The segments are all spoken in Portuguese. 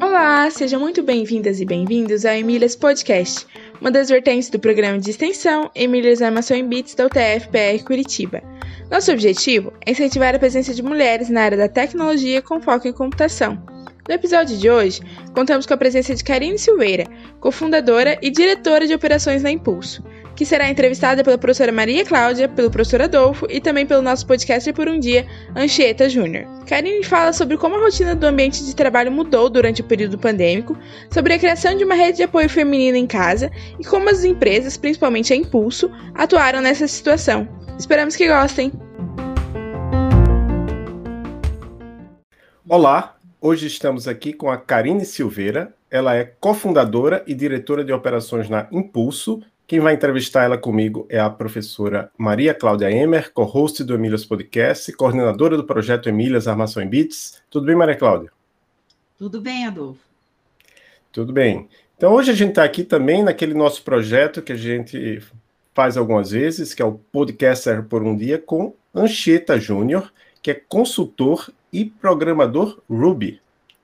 Olá, sejam muito bem-vindas e bem-vindos ao Emílias Podcast, uma das vertentes do programa de extensão Emílias Armação em Bits da UTF-PR Curitiba. Nosso objetivo é incentivar a presença de mulheres na área da tecnologia com foco em computação. No episódio de hoje, contamos com a presença de Karine Silveira, cofundadora e diretora de operações na Impulso, que será entrevistada pela professora Maria Cláudia, pelo professor Adolfo e também pelo nosso podcast por um dia, Anchieta Júnior. Karine fala sobre como a rotina do ambiente de trabalho mudou durante o período pandêmico, sobre a criação de uma rede de apoio feminino em casa e como as empresas, principalmente a Impulso, atuaram nessa situação. Esperamos que gostem! Olá, Hoje estamos aqui com a Karine Silveira. Ela é cofundadora e diretora de operações na Impulso. Quem vai entrevistar ela comigo é a professora Maria Cláudia Emer, co-host do Emílias Podcast, coordenadora do projeto Emílias Armação em Bits. Tudo bem, Maria Cláudia? Tudo bem, Adolfo. Tudo bem. Então, hoje a gente está aqui também naquele nosso projeto que a gente faz algumas vezes, que é o Podcaster por um Dia, com Anchieta Júnior, que é consultor e programador Ruby.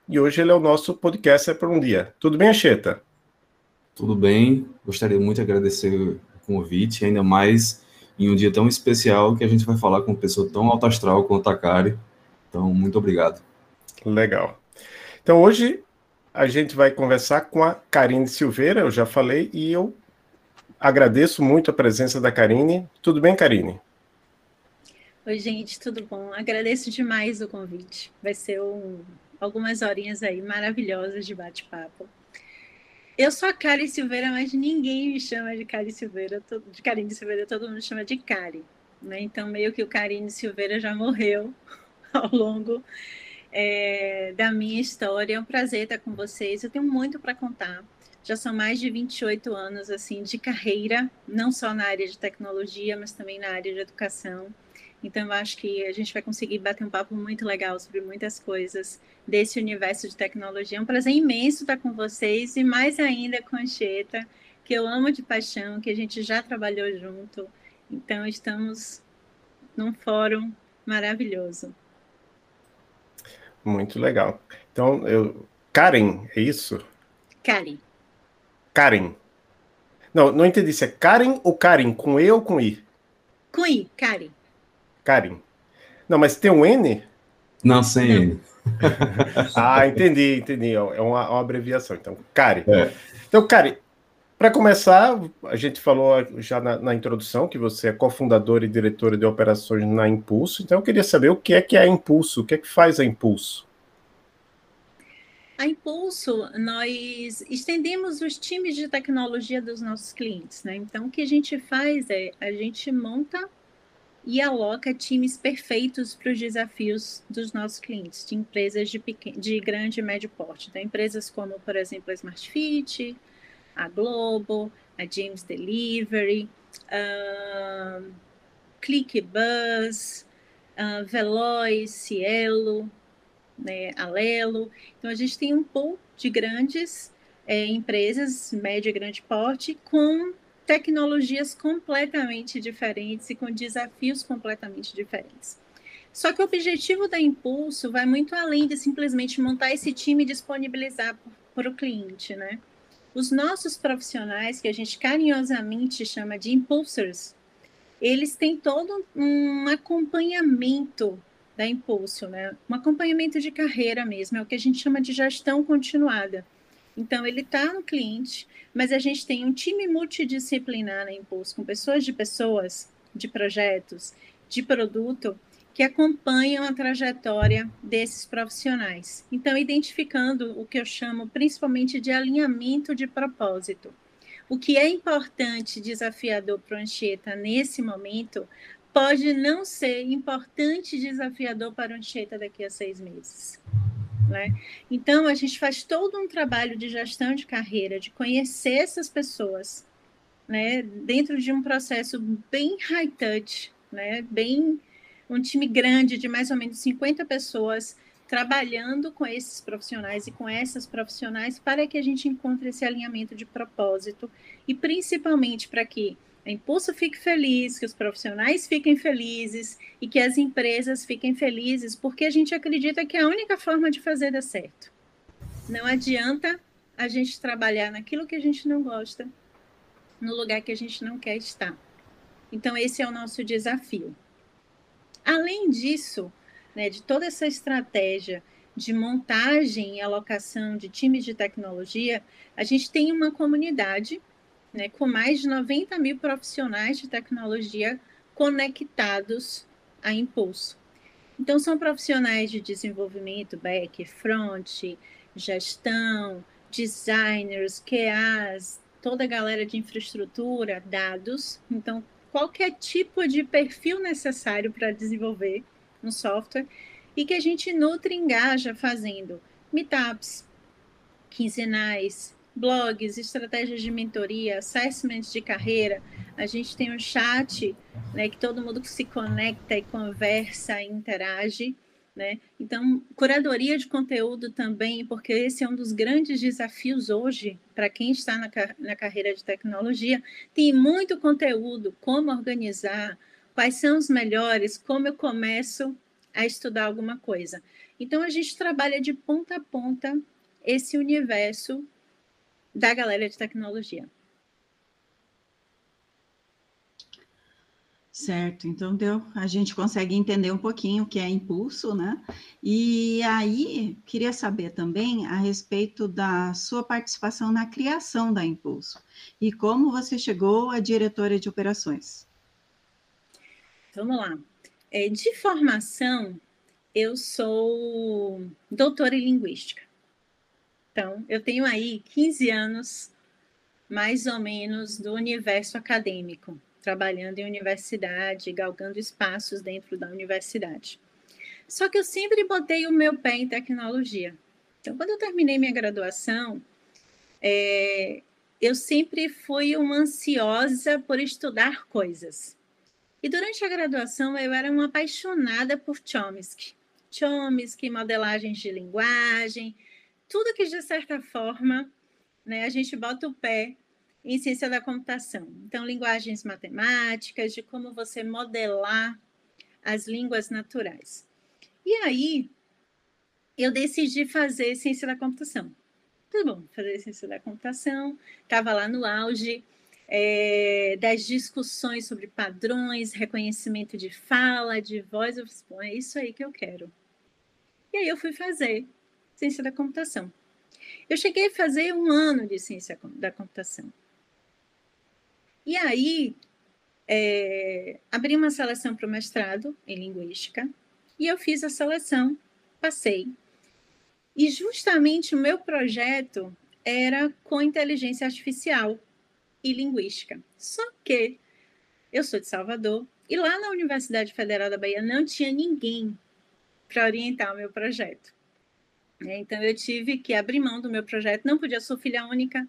E hoje ele é o nosso podcaster por um dia. Tudo bem, Acheta? Tudo bem. Gostaria muito de agradecer o convite, ainda mais em um dia tão especial que a gente vai falar com uma pessoa tão alto astral quanto a Kari. Então, muito obrigado. Legal. Então, hoje a gente vai conversar com a Karine Silveira, eu já falei, e eu agradeço muito a presença da Karine. Tudo bem, Karine? Oi, gente, tudo bom? Agradeço demais o convite. Vai ser um, algumas horinhas aí maravilhosas de bate-papo. Eu sou a Kari Silveira, mas ninguém me chama de Kari Silveira, de Karine Silveira, todo mundo chama de Kari. Né? Então, meio que o Karine Silveira já morreu ao longo é, da minha história. É um prazer estar com vocês. Eu tenho muito para contar. Já são mais de 28 anos assim de carreira, não só na área de tecnologia, mas também na área de educação. Então, eu acho que a gente vai conseguir bater um papo muito legal sobre muitas coisas desse universo de tecnologia. É um prazer imenso estar com vocês e mais ainda com a Anchieta, que eu amo de paixão, que a gente já trabalhou junto. Então, estamos num fórum maravilhoso. Muito legal. Então, eu... Karen, é isso? Karen. Karen. Não, não entendi se é Karen ou Karen, com E ou com I? Com I, Karen. Karim. Não, mas tem um N? Não, sem N. ah, entendi, entendi. É uma, uma abreviação. Então, Kari. É. Então, Kari, para começar, a gente falou já na, na, introdução que você é cofundadora e diretora de operações na Impulso. Então, eu queria saber o que é que é a Impulso, o que é que faz a Impulso? A Impulso, nós estendemos os times de tecnologia dos nossos clientes, né? Então, o que a gente faz é a gente monta e aloca times perfeitos para os desafios dos nossos clientes, de empresas de, pequeno, de grande e médio porte. Então, empresas como, por exemplo, a Smart Fit, a Globo, a James Delivery, uh, ClickBuzz, uh, Veloz, Cielo, né, Alelo. Então, a gente tem um pool de grandes é, empresas, médio e grande porte, com tecnologias completamente diferentes e com desafios completamente diferentes. Só que o objetivo da Impulso vai muito além de simplesmente montar esse time e disponibilizar para o cliente, né? Os nossos profissionais, que a gente carinhosamente chama de impulsors, eles têm todo um acompanhamento da Impulso, né? Um acompanhamento de carreira mesmo, é o que a gente chama de gestão continuada. Então, ele está no cliente, mas a gente tem um time multidisciplinar na Impulso, com pessoas de pessoas, de projetos, de produto, que acompanham a trajetória desses profissionais. Então, identificando o que eu chamo principalmente de alinhamento de propósito. O que é importante, desafiador para o Anchieta nesse momento, pode não ser importante, desafiador para o Anchieta daqui a seis meses. Né? Então, a gente faz todo um trabalho de gestão de carreira, de conhecer essas pessoas, né? dentro de um processo bem high touch, né? bem um time grande de mais ou menos 50 pessoas trabalhando com esses profissionais e com essas profissionais para que a gente encontre esse alinhamento de propósito e principalmente para que a Impulso fique feliz, que os profissionais fiquem felizes e que as empresas fiquem felizes, porque a gente acredita que é a única forma de fazer dar certo. Não adianta a gente trabalhar naquilo que a gente não gosta, no lugar que a gente não quer estar. Então, esse é o nosso desafio. Além disso, né, de toda essa estratégia de montagem e alocação de times de tecnologia, a gente tem uma comunidade né, com mais de 90 mil profissionais de tecnologia conectados a Impulso. Então, são profissionais de desenvolvimento, back, front, gestão, designers, QAs, toda a galera de infraestrutura, dados. Então, qualquer tipo de perfil necessário para desenvolver um software e que a gente nutre e engaja fazendo meetups quinzenais, blogs, estratégias de mentoria, assessments de carreira. A gente tem um chat, né, que todo mundo se conecta e conversa e interage, né? Então, curadoria de conteúdo também, porque esse é um dos grandes desafios hoje para quem está na, na carreira de tecnologia. Tem muito conteúdo, como organizar, quais são os melhores, como eu começo a estudar alguma coisa. Então, a gente trabalha de ponta a ponta esse universo da galera de tecnologia. Certo, então deu, a gente consegue entender um pouquinho o que é impulso, né? E aí, queria saber também a respeito da sua participação na criação da Impulso e como você chegou a diretora de operações. Vamos lá. É, de formação, eu sou doutora em linguística. Então, eu tenho aí 15 anos, mais ou menos, do universo acadêmico, trabalhando em universidade, galgando espaços dentro da universidade. Só que eu sempre botei o meu pé em tecnologia. Então, quando eu terminei minha graduação, é, eu sempre fui uma ansiosa por estudar coisas. E durante a graduação, eu era uma apaixonada por Chomsky. Chomsky, modelagens de linguagem, tudo que, de certa forma, né, a gente bota o pé em ciência da computação. Então, linguagens matemáticas, de como você modelar as línguas naturais. E aí, eu decidi fazer ciência da computação. Tudo bom, fazer ciência da computação, estava lá no auge é, das discussões sobre padrões, reconhecimento de fala, de voz. Bom, é isso aí que eu quero. E aí eu fui fazer ciência da computação. Eu cheguei a fazer um ano de ciência da computação. E aí, é, abri uma seleção para o mestrado em linguística e eu fiz a seleção, passei. E justamente o meu projeto era com inteligência artificial e linguística. Só que eu sou de Salvador e lá na Universidade Federal da Bahia não tinha ninguém para orientar o meu projeto. É, então, eu tive que abrir mão do meu projeto, não podia, sou filha única.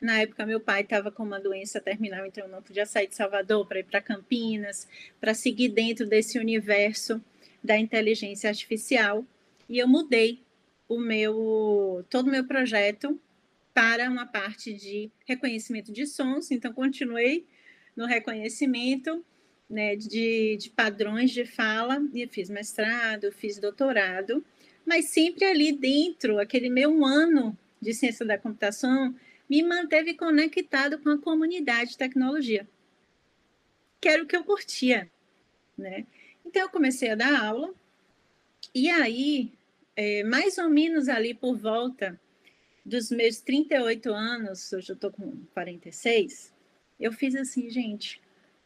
Na época, meu pai estava com uma doença terminal, então eu não podia sair de Salvador para ir para Campinas, para seguir dentro desse universo da inteligência artificial. E eu mudei o meu todo o meu projeto para uma parte de reconhecimento de sons. Então, continuei no reconhecimento né, de, de padrões de fala, e fiz mestrado, fiz doutorado mas sempre ali dentro, aquele meu ano de ciência da computação me manteve conectado com a comunidade de tecnologia, que era o que eu curtia, né? Então eu comecei a dar aula e aí, é, mais ou menos ali por volta dos meus 38 anos, hoje eu estou com 46, eu fiz assim, gente,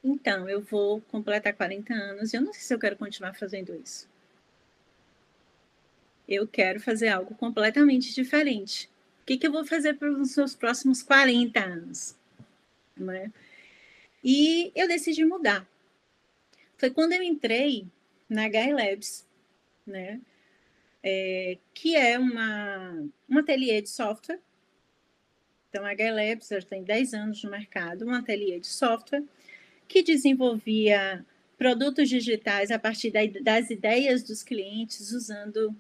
então eu vou completar 40 anos e eu não sei se eu quero continuar fazendo isso eu quero fazer algo completamente diferente. O que, que eu vou fazer para os meus próximos 40 anos? Né? E eu decidi mudar. Foi quando eu entrei na HI Labs, né? É, que é uma, um ateliê de software. Então, a HI Labs já tem 10 anos no mercado, um ateliê de software que desenvolvia produtos digitais a partir da, das ideias dos clientes usando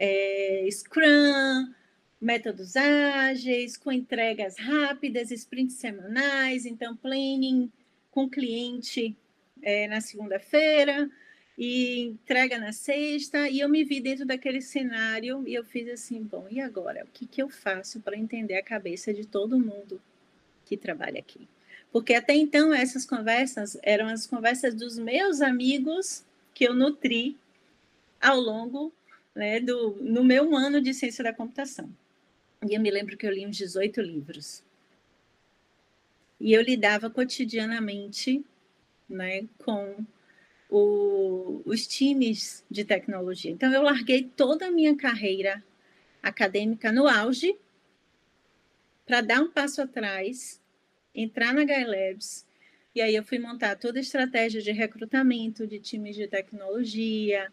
é, Scrum, métodos ágeis, com entregas rápidas, sprints semanais, então planning com cliente é, na segunda-feira e entrega na sexta, e eu me vi dentro daquele cenário e eu fiz assim, bom, e agora? O que, que eu faço para entender a cabeça de todo mundo que trabalha aqui? Porque até então essas conversas eram as conversas dos meus amigos que eu nutri ao longo né, do no meu ano de ciência da computação. E eu me lembro que eu li uns 18 livros. E eu lidava cotidianamente né, com o, os times de tecnologia. Então, eu larguei toda a minha carreira acadêmica no auge para dar um passo atrás, entrar na Labs, e aí eu fui montar toda a estratégia de recrutamento de times de tecnologia,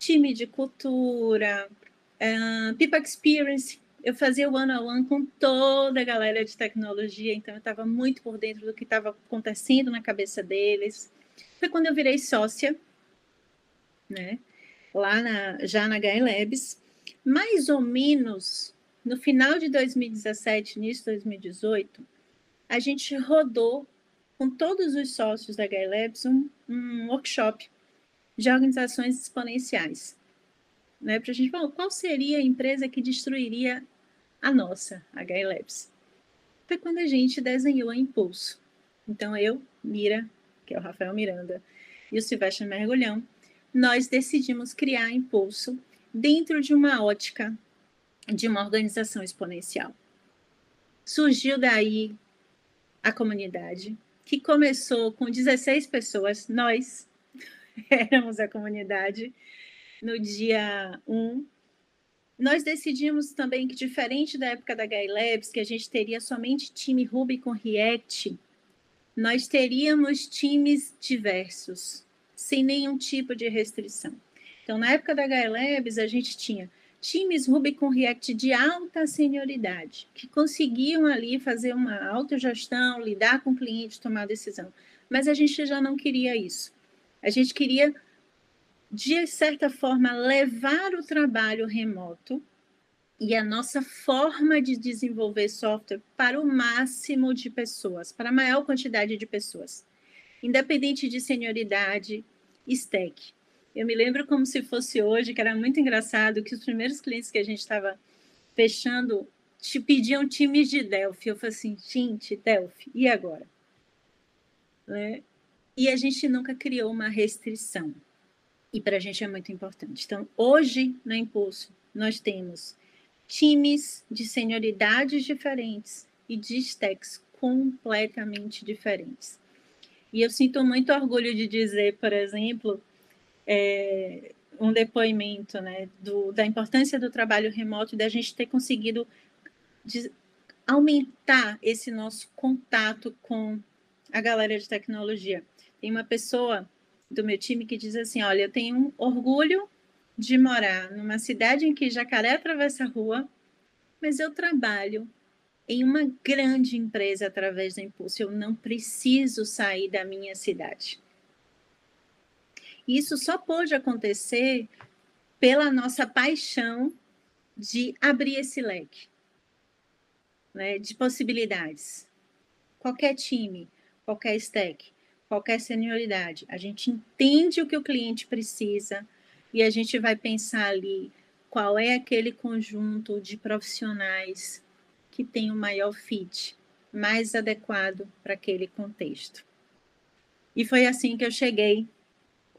time de cultura, uh, People Experience. Eu fazia o one on one com toda a galera de tecnologia, então eu estava muito por dentro do que estava acontecendo na cabeça deles. Foi quando eu virei sócia, né? Lá na, já na HI Labs, mais ou menos no final de 2017, início de 2018, a gente rodou com todos os sócios da HI Labs um, um workshop de organizações exponenciais. Né, para a gente, qual seria a empresa que destruiria a nossa, a HI Labs? Foi quando a gente desenhou a Impulso. Então, eu, Mira, que é o Rafael Miranda, e o Silvestre Mergulhão, nós decidimos criar Impulso dentro de uma ótica de uma organização exponencial. Surgiu daí a comunidade, que começou com 16 pessoas, nós éramos a comunidade, no dia 1. Nós decidimos também que, diferente da época da Guy Labs, que a gente teria somente time Ruby com React, nós teríamos times diversos, sem nenhum tipo de restrição. Então, na época da Gaia Labs, a gente tinha times Ruby com React de alta senioridade, que conseguiam ali fazer uma autogestão, lidar com o cliente, tomar decisão. Mas a gente já não queria isso. A gente queria, de certa forma, levar o trabalho remoto e a nossa forma de desenvolver software para o máximo de pessoas, para a maior quantidade de pessoas, independente de senioridade, stack. Eu me lembro como se fosse hoje, que era muito engraçado, que os primeiros clientes que a gente estava fechando te pediam times de Delphi. Eu falei assim, gente, Delphi, e agora? Né? E a gente nunca criou uma restrição. E para a gente é muito importante. Então, hoje, no Impulso, nós temos times de senioridades diferentes e de stacks completamente diferentes. E eu sinto muito orgulho de dizer, por exemplo, é, um depoimento né, do, da importância do trabalho remoto e da gente ter conseguido de, aumentar esse nosso contato com a galera de tecnologia. Tem uma pessoa do meu time que diz assim: Olha, eu tenho um orgulho de morar numa cidade em que jacaré atravessa a rua, mas eu trabalho em uma grande empresa através da Impulso. Eu não preciso sair da minha cidade. Isso só pôde acontecer pela nossa paixão de abrir esse leque né, de possibilidades. Qualquer time, qualquer stack, qualquer senioridade, a gente entende o que o cliente precisa, e a gente vai pensar ali qual é aquele conjunto de profissionais que tem o maior fit, mais adequado para aquele contexto. E foi assim que eu cheguei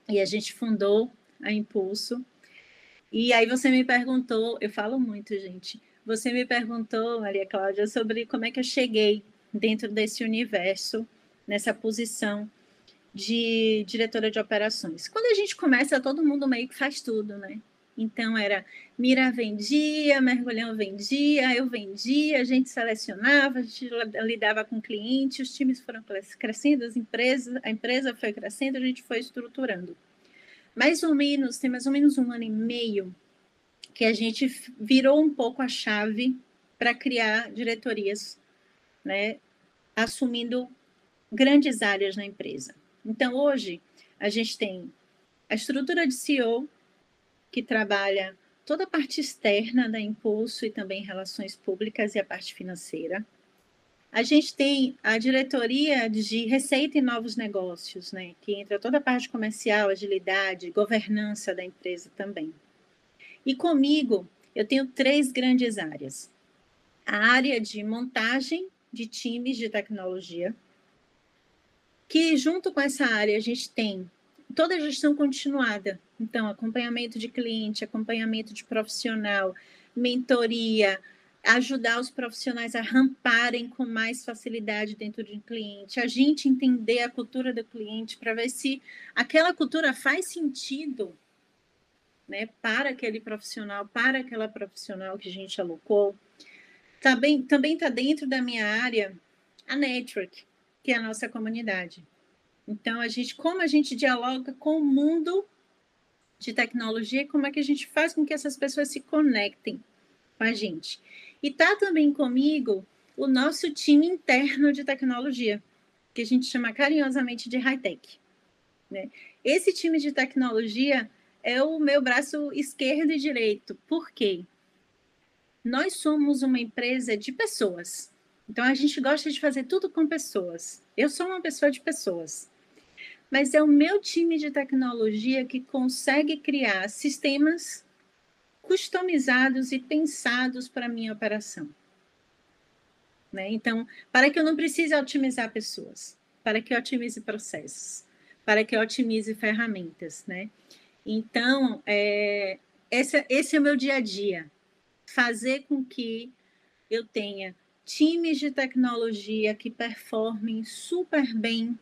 e a gente fundou a Impulso. E aí você me perguntou, eu falo muito, gente. Você me perguntou, Maria Cláudia, sobre como é que eu cheguei dentro desse universo, nessa posição de diretora de operações. Quando a gente começa, todo mundo meio que faz tudo, né? Então era Mira vendia, Mergulhão vendia, eu vendia, a gente selecionava, a gente lidava com clientes, os times foram crescendo, as empresas, a empresa foi crescendo, a gente foi estruturando. Mais ou menos, tem mais ou menos um ano e meio que a gente virou um pouco a chave para criar diretorias, né, assumindo grandes áreas na empresa. Então, hoje, a gente tem a estrutura de CEO, que trabalha toda a parte externa da Impulso e também relações públicas e a parte financeira. A gente tem a diretoria de Receita e Novos Negócios, né, que entra toda a parte comercial, agilidade, governança da empresa também. E comigo, eu tenho três grandes áreas. A área de montagem de times de tecnologia, que junto com essa área a gente tem toda a gestão continuada. Então, acompanhamento de cliente, acompanhamento de profissional, mentoria, ajudar os profissionais a ramparem com mais facilidade dentro de um cliente, a gente entender a cultura do cliente para ver se aquela cultura faz sentido né, para aquele profissional, para aquela profissional que a gente alocou. Também também está dentro da minha área a network, que é a nossa comunidade. Então a gente, como a gente dialoga com o mundo de tecnologia, como é que a gente faz com que essas pessoas se conectem com a gente? E está também comigo o nosso time interno de tecnologia, que a gente chama carinhosamente de high-tech. Né? Esse time de tecnologia é o meu braço esquerdo e direito. Por quê? Nós somos uma empresa de pessoas. Então a gente gosta de fazer tudo com pessoas. Eu sou uma pessoa de pessoas. Mas é o meu time de tecnologia que consegue criar sistemas customizados e pensados para a minha operação. Né? Então, para que eu não precise otimizar pessoas, para que eu otimize processos, para que eu otimize ferramentas. Né? Então, é, esse, esse é o meu dia a dia. Fazer com que eu tenha times de tecnologia que performem super bem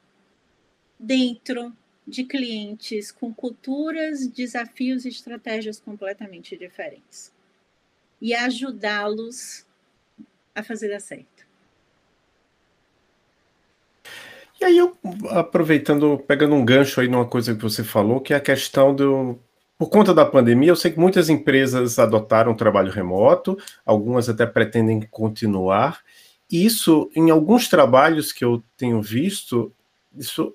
dentro de clientes com culturas, desafios e estratégias completamente diferentes. E ajudá-los a fazer dar certo. E aí, eu, aproveitando, pegando um gancho aí numa coisa que você falou, que é a questão do. Por conta da pandemia, eu sei que muitas empresas adotaram trabalho remoto, algumas até pretendem continuar. Isso, em alguns trabalhos que eu tenho visto, isso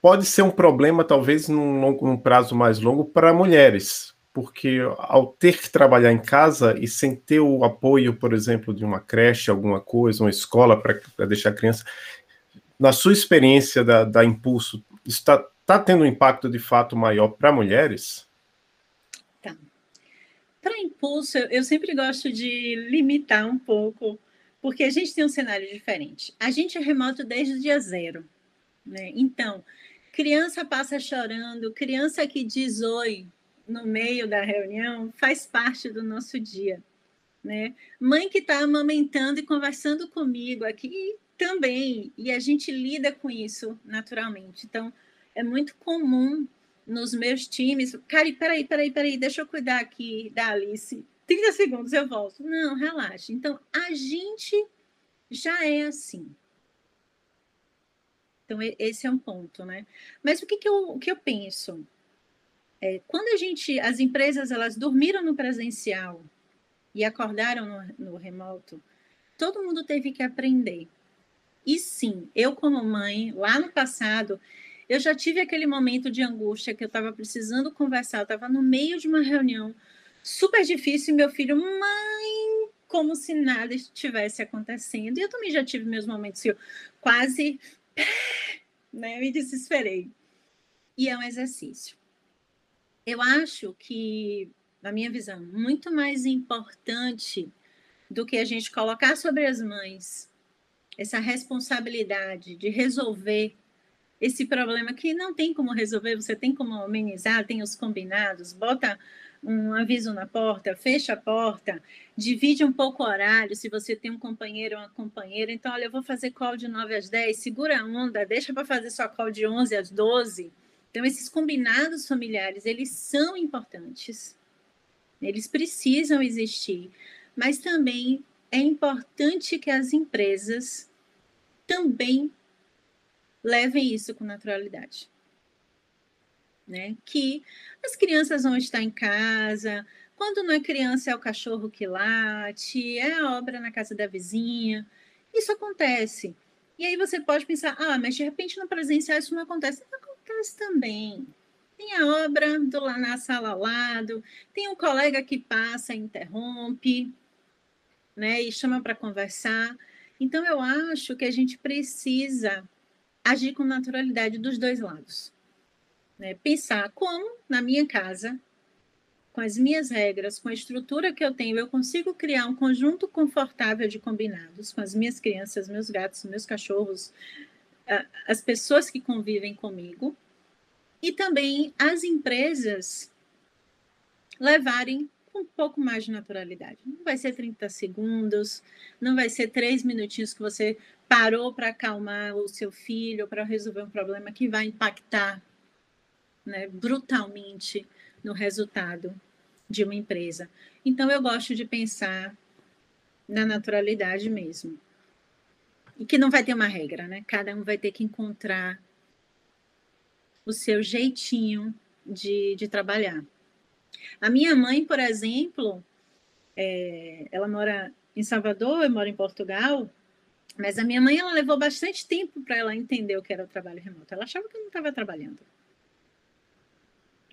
pode ser um problema, talvez, num, longo, num prazo mais longo para mulheres, porque ao ter que trabalhar em casa e sem ter o apoio, por exemplo, de uma creche, alguma coisa, uma escola para deixar a criança, na sua experiência da, da Impulso, está tá tendo um impacto de fato maior para mulheres? Tá. Para Impulso, eu sempre gosto de limitar um pouco, porque a gente tem um cenário diferente. A gente é remoto desde o dia zero. Né? Então, Criança passa chorando, criança que diz oi no meio da reunião faz parte do nosso dia. Né? Mãe que está amamentando e conversando comigo aqui também, e a gente lida com isso naturalmente. Então, é muito comum nos meus times. Cari, peraí, peraí, peraí, deixa eu cuidar aqui da Alice. 30 segundos eu volto. Não, relaxa. Então, a gente já é assim. Então, esse é um ponto, né? Mas o que, que, eu, o que eu penso? É, quando a gente, as empresas, elas dormiram no presencial e acordaram no, no remoto, todo mundo teve que aprender. E sim, eu como mãe, lá no passado, eu já tive aquele momento de angústia que eu estava precisando conversar, eu estava no meio de uma reunião super difícil e meu filho, mãe, como se nada estivesse acontecendo. E eu também já tive meus momentos que eu quase né? Me desesperei. E é um exercício. Eu acho que, na minha visão, muito mais importante do que a gente colocar sobre as mães essa responsabilidade de resolver esse problema que não tem como resolver, você tem como amenizar, tem os combinados, bota um aviso na porta, fecha a porta, divide um pouco o horário, se você tem um companheiro ou uma companheira. Então, olha, eu vou fazer call de 9 às 10, segura a onda, deixa para fazer sua call de 11 às 12. Então, esses combinados familiares, eles são importantes. Eles precisam existir. Mas também é importante que as empresas também levem isso com naturalidade né? Que as crianças vão estar em casa, quando não é criança é o cachorro que late, é a obra na casa da vizinha. Isso acontece. E aí você pode pensar, ah, mas de repente no presencial isso não acontece. Acontece também. Tem a obra do, lá na sala ao lado, tem um colega que passa, interrompe, né, e chama para conversar. Então, eu acho que a gente precisa agir com naturalidade dos dois lados. Né? Pensar como, na minha casa, com as minhas regras, com a estrutura que eu tenho, eu consigo criar um conjunto confortável de combinados com as minhas crianças, meus gatos, meus cachorros, as pessoas que convivem comigo, e também as empresas levarem um pouco mais de naturalidade. Não vai ser 30 segundos, não vai ser três minutinhos que você parou para acalmar o seu filho, para resolver um problema que vai impactar né, brutalmente no resultado de uma empresa. Então, eu gosto de pensar na naturalidade mesmo. E que não vai ter uma regra, né? Cada um vai ter que encontrar o seu jeitinho de, de trabalhar. A minha mãe, por exemplo, é, ela mora em Salvador, eu moro em Portugal, mas a minha mãe ela levou bastante tempo para ela entender o que era o trabalho remoto. Ela achava que eu não estava trabalhando.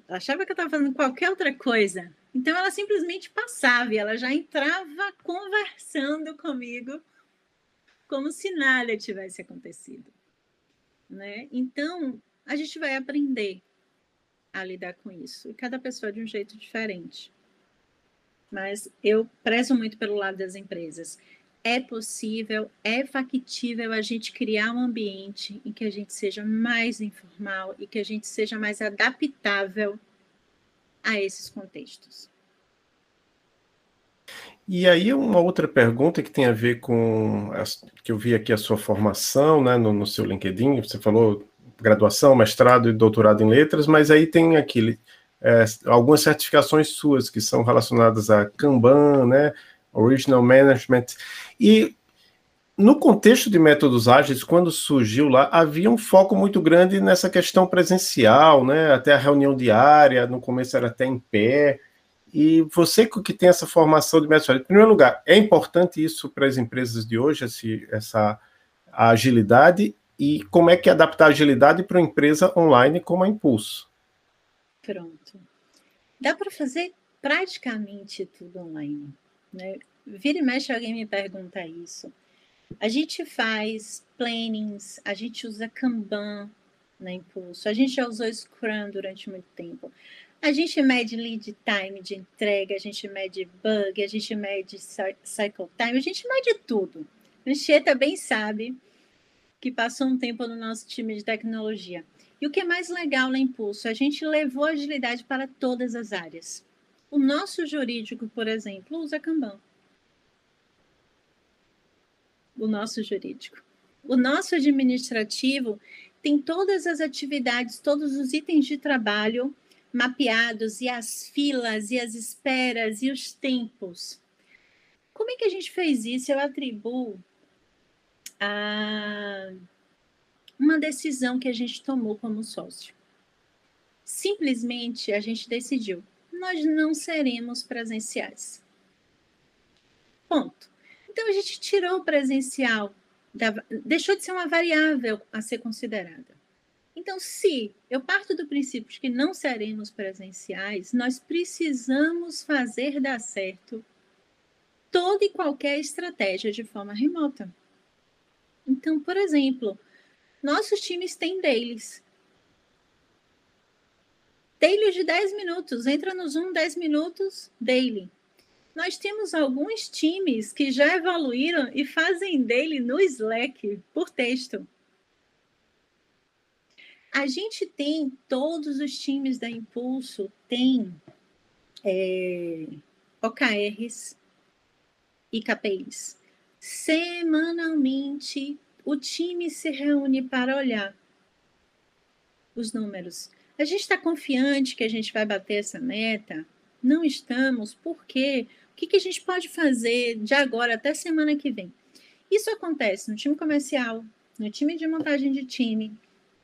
Ela achava que eu estava fazendo qualquer outra coisa. Então ela simplesmente passava e ela já entrava conversando comigo como se nada tivesse acontecido. Né? Então a gente vai aprender a lidar com isso. E cada pessoa de um jeito diferente. Mas eu prezo muito pelo lado das empresas. É possível, é factível a gente criar um ambiente em que a gente seja mais informal e que a gente seja mais adaptável a esses contextos. E aí uma outra pergunta que tem a ver com que eu vi aqui a sua formação, né, no, no seu LinkedIn. Você falou graduação, mestrado e doutorado em letras, mas aí tem aquele é, algumas certificações suas que são relacionadas a Kanban, né, Original Management. E no contexto de métodos ágeis, quando surgiu lá, havia um foco muito grande nessa questão presencial, né? Até a reunião diária, no começo era até em pé. E você que tem essa formação de métodos ágeis, em primeiro lugar, é importante isso para as empresas de hoje, esse, essa agilidade? E como é que adaptar a agilidade para uma empresa online como a Impulso? Pronto. Dá para fazer praticamente tudo online. Né? Vira e mexe, alguém me pergunta isso. A gente faz plannings, a gente usa Kanban na Impulso, a gente já usou Scrum durante muito tempo. A gente mede lead time de entrega, a gente mede bug, a gente mede cycle time, a gente mede tudo. A Anchieta bem sabe que passou um tempo no nosso time de tecnologia. E o que é mais legal na Impulso? A gente levou agilidade para todas as áreas. O nosso jurídico, por exemplo, usa Kanban o nosso jurídico. O nosso administrativo tem todas as atividades, todos os itens de trabalho mapeados, e as filas, e as esperas, e os tempos. Como é que a gente fez isso? Eu atribuo a uma decisão que a gente tomou como sócio. Simplesmente a gente decidiu, nós não seremos presenciais. Ponto. Então a gente tirou o presencial, da, deixou de ser uma variável a ser considerada. Então, se eu parto do princípio de que não seremos presenciais, nós precisamos fazer dar certo toda e qualquer estratégia de forma remota. Então, por exemplo, nossos times têm dailies. Daily de 10 minutos. Entra no Zoom 10 minutos, daily nós temos alguns times que já evoluíram e fazem dele no Slack por texto. A gente tem, todos os times da Impulso têm é, OKRs e KPIs. Semanalmente, o time se reúne para olhar os números. A gente está confiante que a gente vai bater essa meta? Não estamos, por quê? Que, que a gente pode fazer de agora até semana que vem? Isso acontece no time comercial, no time de montagem de time,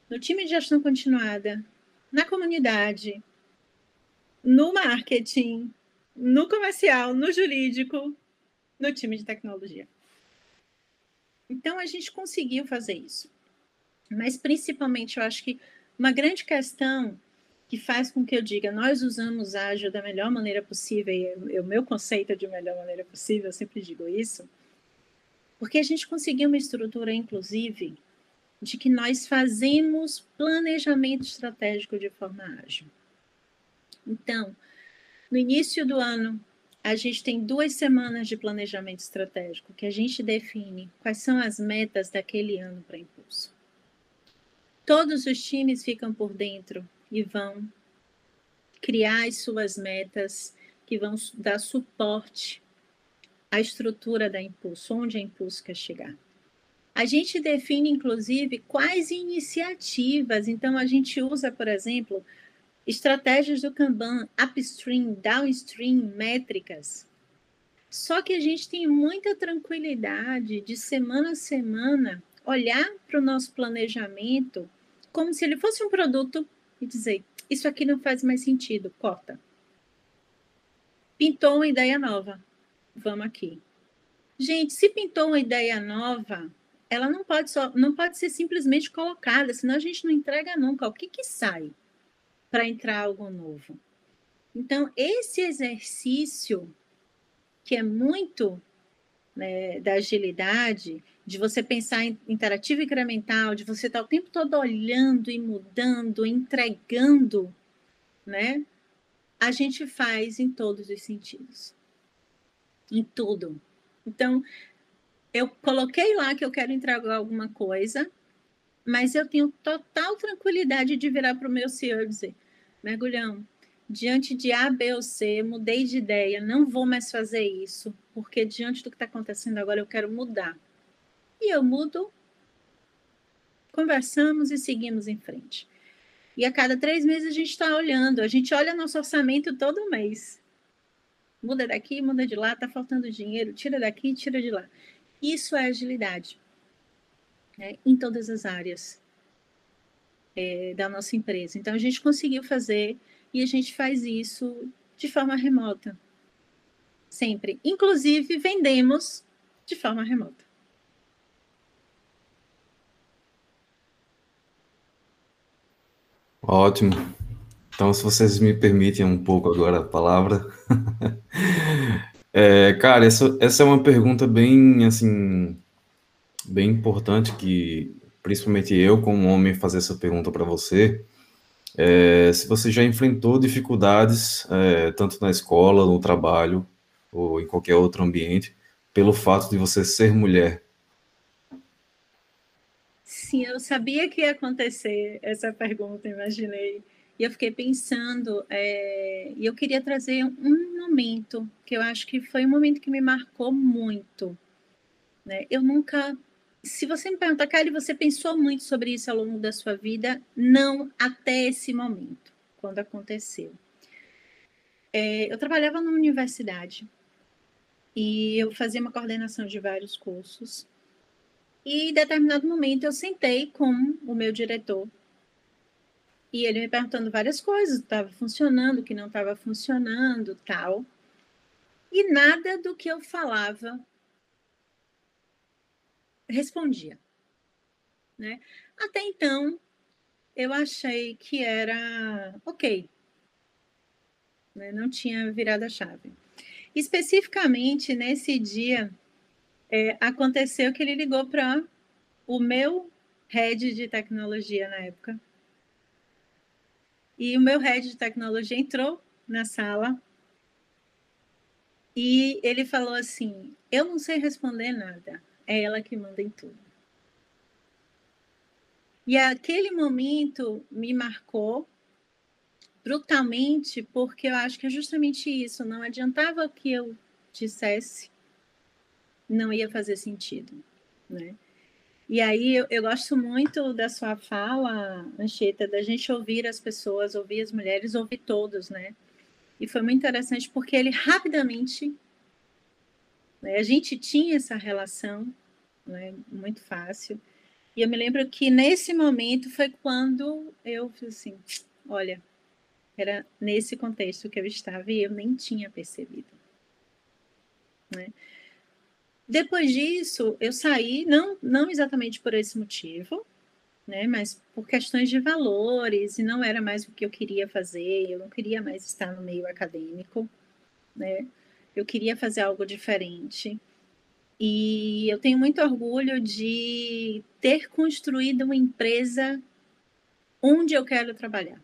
no time de gestão continuada, na comunidade, no marketing, no comercial, no jurídico, no time de tecnologia. Então a gente conseguiu fazer isso. Mas principalmente eu acho que uma grande questão que faz com que eu diga, nós usamos ágil da melhor maneira possível, e o meu conceito é de melhor maneira possível, eu sempre digo isso, Porque a gente conseguiu uma estrutura, inclusive, de que nós fazemos planejamento estratégico de forma ágil. Então, no início do ano, a gente tem duas semanas de planejamento estratégico, que a gente define quais são as metas daquele ano para impulso. Todos os times ficam por dentro e vão criar as suas metas, que vão dar suporte à estrutura da impulso, onde a impulso quer chegar. A gente define, inclusive, quais iniciativas. Então, a gente usa, por exemplo, estratégias do Kanban, upstream, downstream, métricas. Só que a gente tem muita tranquilidade de semana a semana olhar para o nosso planejamento como se ele fosse um produto e dizer: Isso aqui não faz mais sentido, corta. Pintou uma ideia nova, vamos aqui. Gente, se pintou uma ideia nova, ela não pode, só, não pode ser simplesmente colocada, senão a gente não entrega nunca. O que, que sai para entrar algo novo? Então, esse exercício, que é muito né, da agilidade, de você pensar em interativo incremental, de você estar o tempo todo olhando e mudando, entregando, né? A gente faz em todos os sentidos. Em tudo. Então, eu coloquei lá que eu quero entregar alguma coisa, mas eu tenho total tranquilidade de virar para o meu CEO e dizer: mergulhão, diante de A, B ou C, mudei de ideia, não vou mais fazer isso, porque diante do que está acontecendo agora eu quero mudar e eu mudo, conversamos e seguimos em frente. E a cada três meses a gente está olhando, a gente olha nosso orçamento todo mês. Muda daqui, muda de lá, está faltando dinheiro, tira daqui, tira de lá. Isso é agilidade né, em todas as áreas é, da nossa empresa. Então a gente conseguiu fazer e a gente faz isso de forma remota. Sempre. Inclusive, vendemos de forma remota. Ótimo. Então, se vocês me permitem um pouco agora a palavra. é, cara, essa, essa é uma pergunta bem, assim, bem importante que, principalmente eu, como homem, fazer essa pergunta para você. É, se você já enfrentou dificuldades, é, tanto na escola, no trabalho, ou em qualquer outro ambiente, pelo fato de você ser mulher. Sim, eu sabia que ia acontecer essa pergunta, imaginei. E eu fiquei pensando, é, e eu queria trazer um momento que eu acho que foi um momento que me marcou muito. Né? Eu nunca. Se você me perguntar, Kali, você pensou muito sobre isso ao longo da sua vida? Não até esse momento, quando aconteceu. É, eu trabalhava numa universidade e eu fazia uma coordenação de vários cursos. E em determinado momento eu sentei com o meu diretor e ele me perguntando várias coisas, estava funcionando, o que não estava funcionando, tal. E nada do que eu falava respondia. Né? Até então, eu achei que era ok. Né? Não tinha virado a chave. Especificamente nesse dia, é, aconteceu que ele ligou para o meu head de tecnologia na época. E o meu head de tecnologia entrou na sala e ele falou assim: Eu não sei responder nada, é ela que manda em tudo. E aquele momento me marcou brutalmente, porque eu acho que é justamente isso. Não adiantava que eu dissesse não ia fazer sentido, né? E aí eu, eu, gosto muito da sua fala, Anchieta, da gente ouvir as pessoas, ouvir as mulheres, ouvir todos, né? E foi muito interessante porque ele rapidamente, né, a gente tinha essa relação, né, muito fácil. E eu me lembro que nesse momento foi quando eu fiz assim, olha, era nesse contexto que eu estava e eu nem tinha percebido, né? Depois disso, eu saí, não, não exatamente por esse motivo, né, mas por questões de valores, e não era mais o que eu queria fazer, eu não queria mais estar no meio acadêmico, né, eu queria fazer algo diferente. E eu tenho muito orgulho de ter construído uma empresa onde eu quero trabalhar.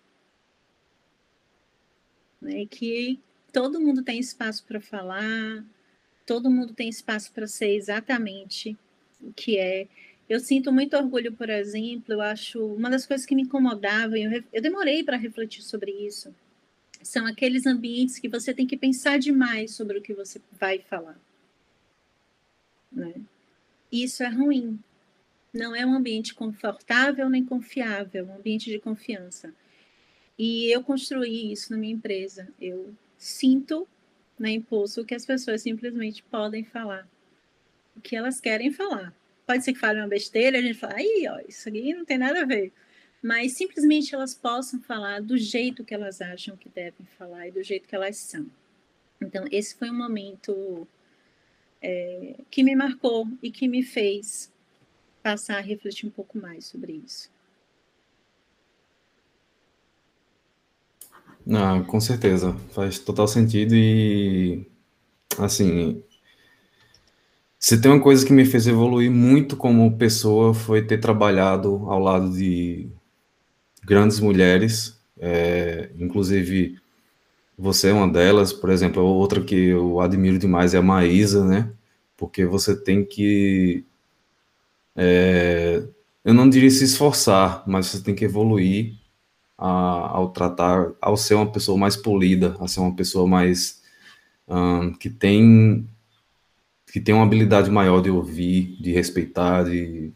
Né? Que todo mundo tem espaço para falar, todo mundo tem espaço para ser exatamente o que é. Eu sinto muito orgulho, por exemplo, eu acho uma das coisas que me incomodavam, eu, eu demorei para refletir sobre isso, são aqueles ambientes que você tem que pensar demais sobre o que você vai falar. Né? Isso é ruim. Não é um ambiente confortável nem confiável, um ambiente de confiança. E eu construí isso na minha empresa. Eu sinto na Impulso que as pessoas simplesmente podem falar o que elas querem falar. Pode ser que fale uma besteira, a gente fala, aí, ó, isso aqui não tem nada a ver. Mas simplesmente elas possam falar do jeito que elas acham que devem falar e do jeito que elas são. Então, esse foi um momento é, que me marcou e que me fez passar a refletir um pouco mais sobre isso. Não, com certeza, faz total sentido e assim, se tem uma coisa que me fez evoluir muito como pessoa foi ter trabalhado ao lado de grandes mulheres, é, inclusive você é uma delas, por exemplo, outra que eu admiro demais é a Maísa, né? Porque você tem que, é, eu não diria se esforçar, mas você tem que evoluir a, ao tratar, ao ser uma pessoa mais polida, a ser uma pessoa mais um, que tem que tem uma habilidade maior de ouvir, de respeitar, de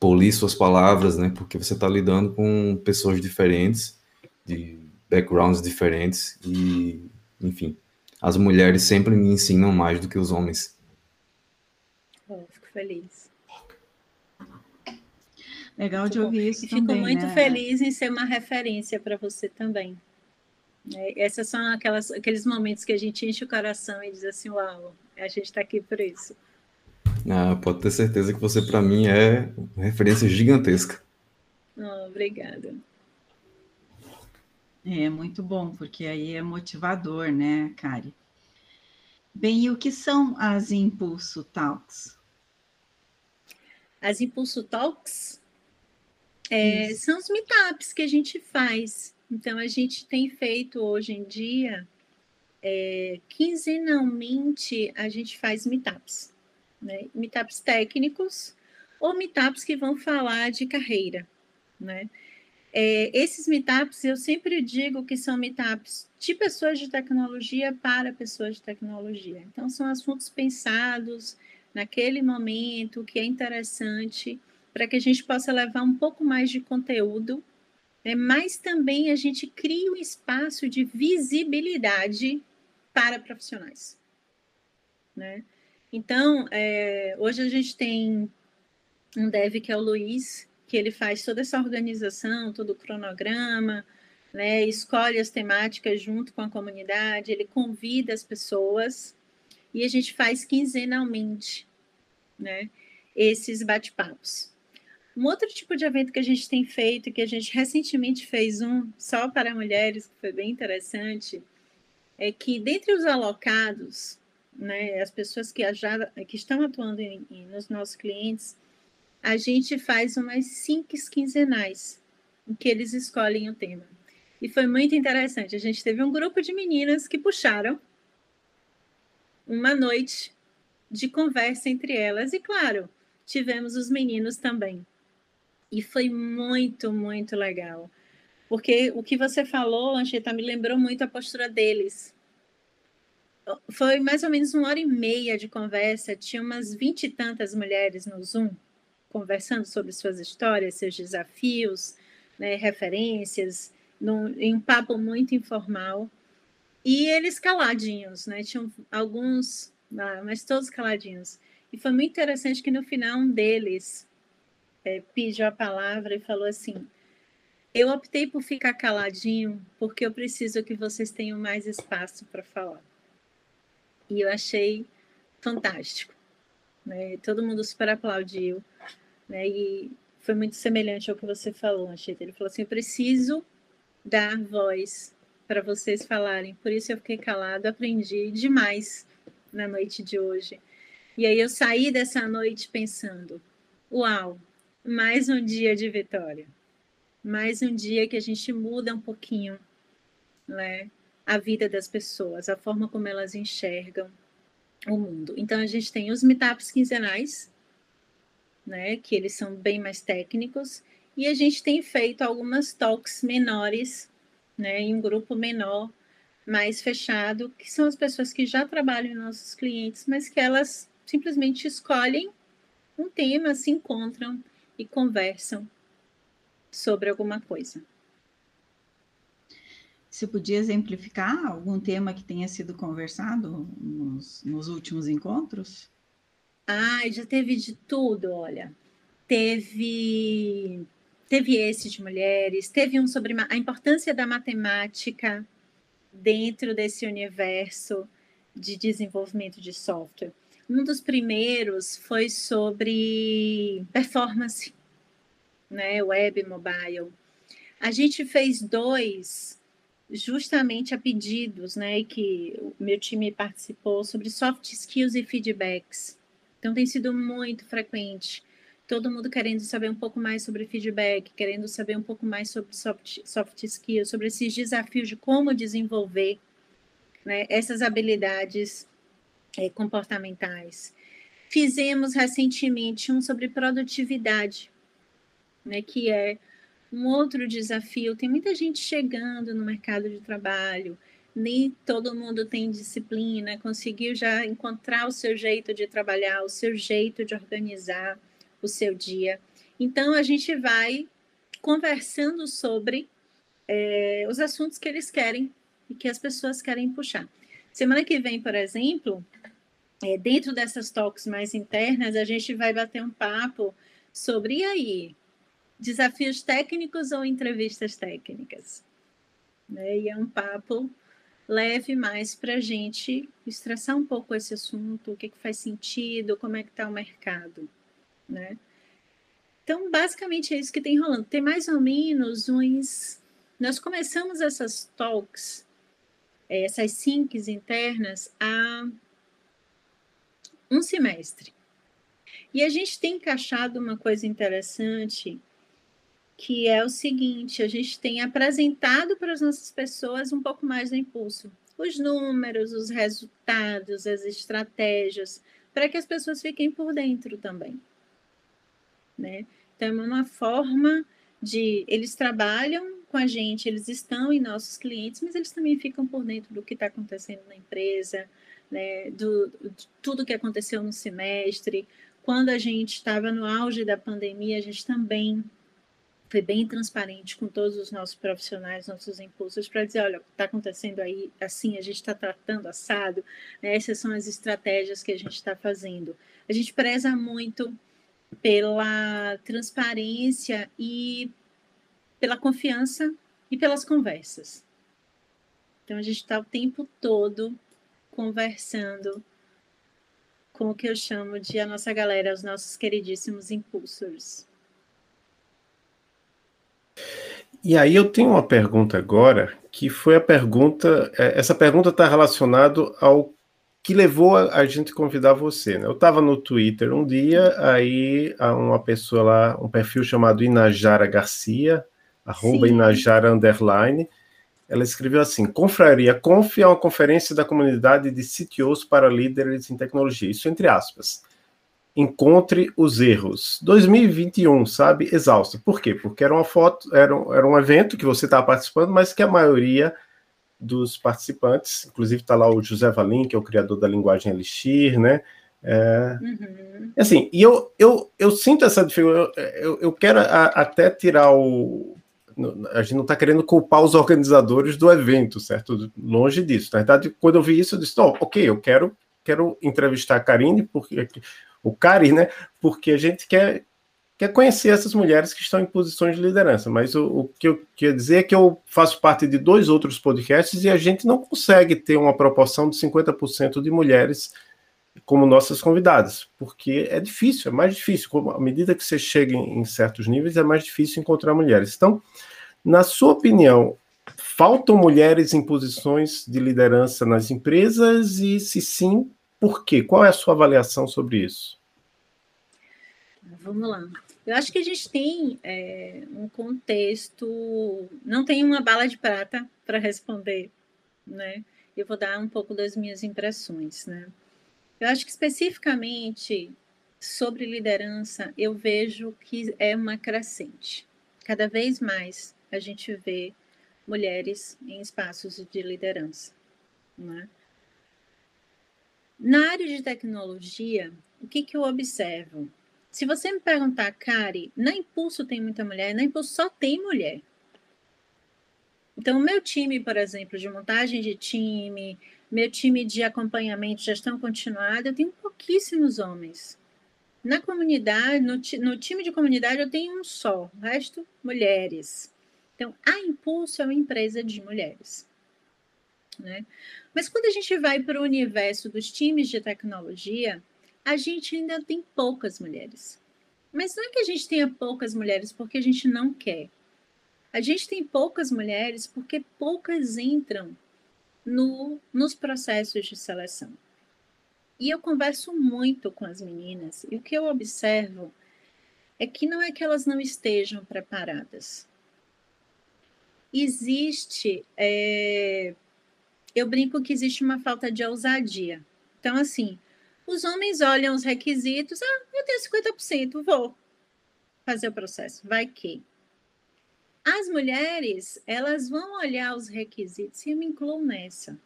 polir suas palavras, né? Porque você está lidando com pessoas diferentes, de backgrounds diferentes e, enfim, as mulheres sempre me ensinam mais do que os homens. Oh, fico feliz. Legal de ouvir isso e também. Fico muito né? feliz em ser uma referência para você também. É, essas são aquelas, aqueles momentos que a gente enche o coração e diz assim: Uau, a gente está aqui por isso. Ah, pode ter certeza que você, para mim, é uma referência gigantesca. Oh, obrigada. É muito bom, porque aí é motivador, né, Kari? Bem, e o que são as Impulso Talks? As Impulso Talks é, são os meetups que a gente faz. Então, a gente tem feito hoje em dia, é, quinzenalmente, a gente faz meetups. Né? Meetups técnicos ou meetups que vão falar de carreira. Né? É, esses meetups, eu sempre digo que são meetups de pessoas de tecnologia para pessoas de tecnologia. Então, são assuntos pensados naquele momento, que é interessante para que a gente possa levar um pouco mais de conteúdo, né? mas também a gente cria um espaço de visibilidade para profissionais. Né? Então, é, hoje a gente tem um dev que é o Luiz, que ele faz toda essa organização, todo o cronograma, né, escolhe as temáticas junto com a comunidade, ele convida as pessoas e a gente faz quinzenalmente né, esses bate-papos. Um outro tipo de evento que a gente tem feito, que a gente recentemente fez um só para mulheres, que foi bem interessante, é que dentre os alocados, né, as pessoas que, já, que estão atuando em, em, nos nossos clientes, a gente faz umas cinco quinzenais, em que eles escolhem o tema. E foi muito interessante. A gente teve um grupo de meninas que puxaram uma noite de conversa entre elas, e claro, tivemos os meninos também. E foi muito, muito legal. Porque o que você falou, Anchieta, me lembrou muito a postura deles. Foi mais ou menos uma hora e meia de conversa, tinha umas vinte e tantas mulheres no Zoom, conversando sobre suas histórias, seus desafios, né, referências, num, em um papo muito informal. E eles caladinhos, né? Tinham alguns, ah, mas todos caladinhos. E foi muito interessante que no final um deles é, pediu a palavra e falou assim: Eu optei por ficar caladinho porque eu preciso que vocês tenham mais espaço para falar. E eu achei fantástico. Né? Todo mundo super aplaudiu. Né? E foi muito semelhante ao que você falou, Anchieta. Ele falou assim: Eu preciso dar voz para vocês falarem. Por isso eu fiquei calado, aprendi demais na noite de hoje. E aí eu saí dessa noite pensando: uau, mais um dia de vitória. Mais um dia que a gente muda um pouquinho, né? A vida das pessoas, a forma como elas enxergam o mundo. Então a gente tem os meetups quinzenais, né, que eles são bem mais técnicos, e a gente tem feito algumas talks menores, né, em um grupo menor, mais fechado, que são as pessoas que já trabalham em nossos clientes, mas que elas simplesmente escolhem um tema, se encontram e conversam sobre alguma coisa. Você podia exemplificar algum tema que tenha sido conversado nos, nos últimos encontros? Ai, já teve de tudo, olha. Teve teve esse de mulheres, teve um sobre a importância da matemática dentro desse universo de desenvolvimento de software. Um dos primeiros foi sobre performance, né, web mobile. A gente fez dois justamente a pedidos, né, que o meu time participou sobre soft skills e feedbacks. Então tem sido muito frequente. Todo mundo querendo saber um pouco mais sobre feedback, querendo saber um pouco mais sobre soft, soft skills, sobre esses desafios de como desenvolver né, essas habilidades é, comportamentais. Fizemos recentemente um sobre produtividade, né, que é um outro desafio. Tem muita gente chegando no mercado de trabalho, nem todo mundo tem disciplina, conseguiu já encontrar o seu jeito de trabalhar, o seu jeito de organizar o seu dia. Então, a gente vai conversando sobre é, os assuntos que eles querem e que as pessoas querem puxar. Semana que vem, por exemplo, é, dentro dessas talks mais internas, a gente vai bater um papo sobre e aí, desafios técnicos ou entrevistas técnicas. Né? E é um papo leve mais para a gente estressar um pouco esse assunto, o que, que faz sentido, como é que está o mercado. Né? Então, basicamente é isso que tem rolando. Tem mais ou menos uns. Nós começamos essas talks, eh, essas syncs internas, há um semestre. E a gente tem encaixado uma coisa interessante que é o seguinte: a gente tem apresentado para as nossas pessoas um pouco mais do impulso, os números, os resultados, as estratégias, para que as pessoas fiquem por dentro também. Né? Então, é uma forma de. Eles trabalham com a gente, eles estão em nossos clientes, mas eles também ficam por dentro do que está acontecendo na empresa, né? do, de tudo que aconteceu no semestre. Quando a gente estava no auge da pandemia, a gente também foi bem transparente com todos os nossos profissionais, nossos impulsos, para dizer, olha, está acontecendo aí assim, a gente está tratando assado, né? essas são as estratégias que a gente está fazendo. A gente preza muito pela transparência e pela confiança e pelas conversas. Então, a gente está o tempo todo conversando com o que eu chamo de a nossa galera, os nossos queridíssimos impulsors. E aí eu tenho uma pergunta agora, que foi a pergunta, é, essa pergunta está relacionada ao que levou a, a, gente convidar você. Né? Eu estava no Twitter um dia, aí uma pessoa lá, um perfil chamado Inajara Garcia, arroba Inajara underline, ela escreveu assim: Confraria Conf é uma conferência da comunidade de CTOs para líderes em tecnologia. Isso entre aspas encontre os erros. 2021, sabe? Exausto. Por quê? Porque era uma foto, era um, era um evento que você estava participando, mas que a maioria dos participantes, inclusive está lá o José Valim, que é o criador da linguagem Elixir, né? É, uhum. Assim, e eu, eu, eu sinto essa dificuldade, eu, eu, eu quero a, até tirar o. A gente não está querendo culpar os organizadores do evento, certo? Longe disso. Na verdade, quando eu vi isso, eu disse: oh, ok, eu quero, quero entrevistar a Karine, porque o CARI, né? Porque a gente quer, quer conhecer essas mulheres que estão em posições de liderança. Mas o, o que eu queria dizer é que eu faço parte de dois outros podcasts e a gente não consegue ter uma proporção de 50% de mulheres como nossas convidadas, porque é difícil, é mais difícil. À medida que você chega em, em certos níveis, é mais difícil encontrar mulheres. Então, na sua opinião, faltam mulheres em posições de liderança nas empresas e, se sim, Por quê? Qual é a sua avaliação sobre isso? Vamos lá. Eu acho que a gente tem é, um contexto, não tem uma bala de prata para responder, né? Eu vou dar um pouco das minhas impressões, né? Eu acho que especificamente sobre liderança, eu vejo que é uma crescente. Cada vez mais a gente vê mulheres em espaços de liderança. Né? Na área de tecnologia, o que, que eu observo? Se você me perguntar, Kari, na Impulso tem muita mulher, na Impulso só tem mulher. Então, o meu time, por exemplo, de montagem de time, meu time de acompanhamento, gestão continuada, eu tenho pouquíssimos homens. Na comunidade, no, no time de comunidade, eu tenho um só, o resto, mulheres. Então, a Impulso é uma empresa de mulheres. Né? Mas quando a gente vai para o universo dos times de tecnologia, a gente ainda tem poucas mulheres. Mas não é que a gente tenha poucas mulheres porque a gente não quer. A gente tem poucas mulheres porque poucas entram no, nos processos de seleção. E eu converso muito com as meninas, e o que eu observo é que não é que elas não estejam preparadas. Existe, é, eu brinco que existe uma falta de ousadia. Então, assim, os homens olham os requisitos, ah, eu tenho 50%, vou fazer o processo, vai que. As mulheres, elas vão olhar os requisitos, e eu me incluo nessa.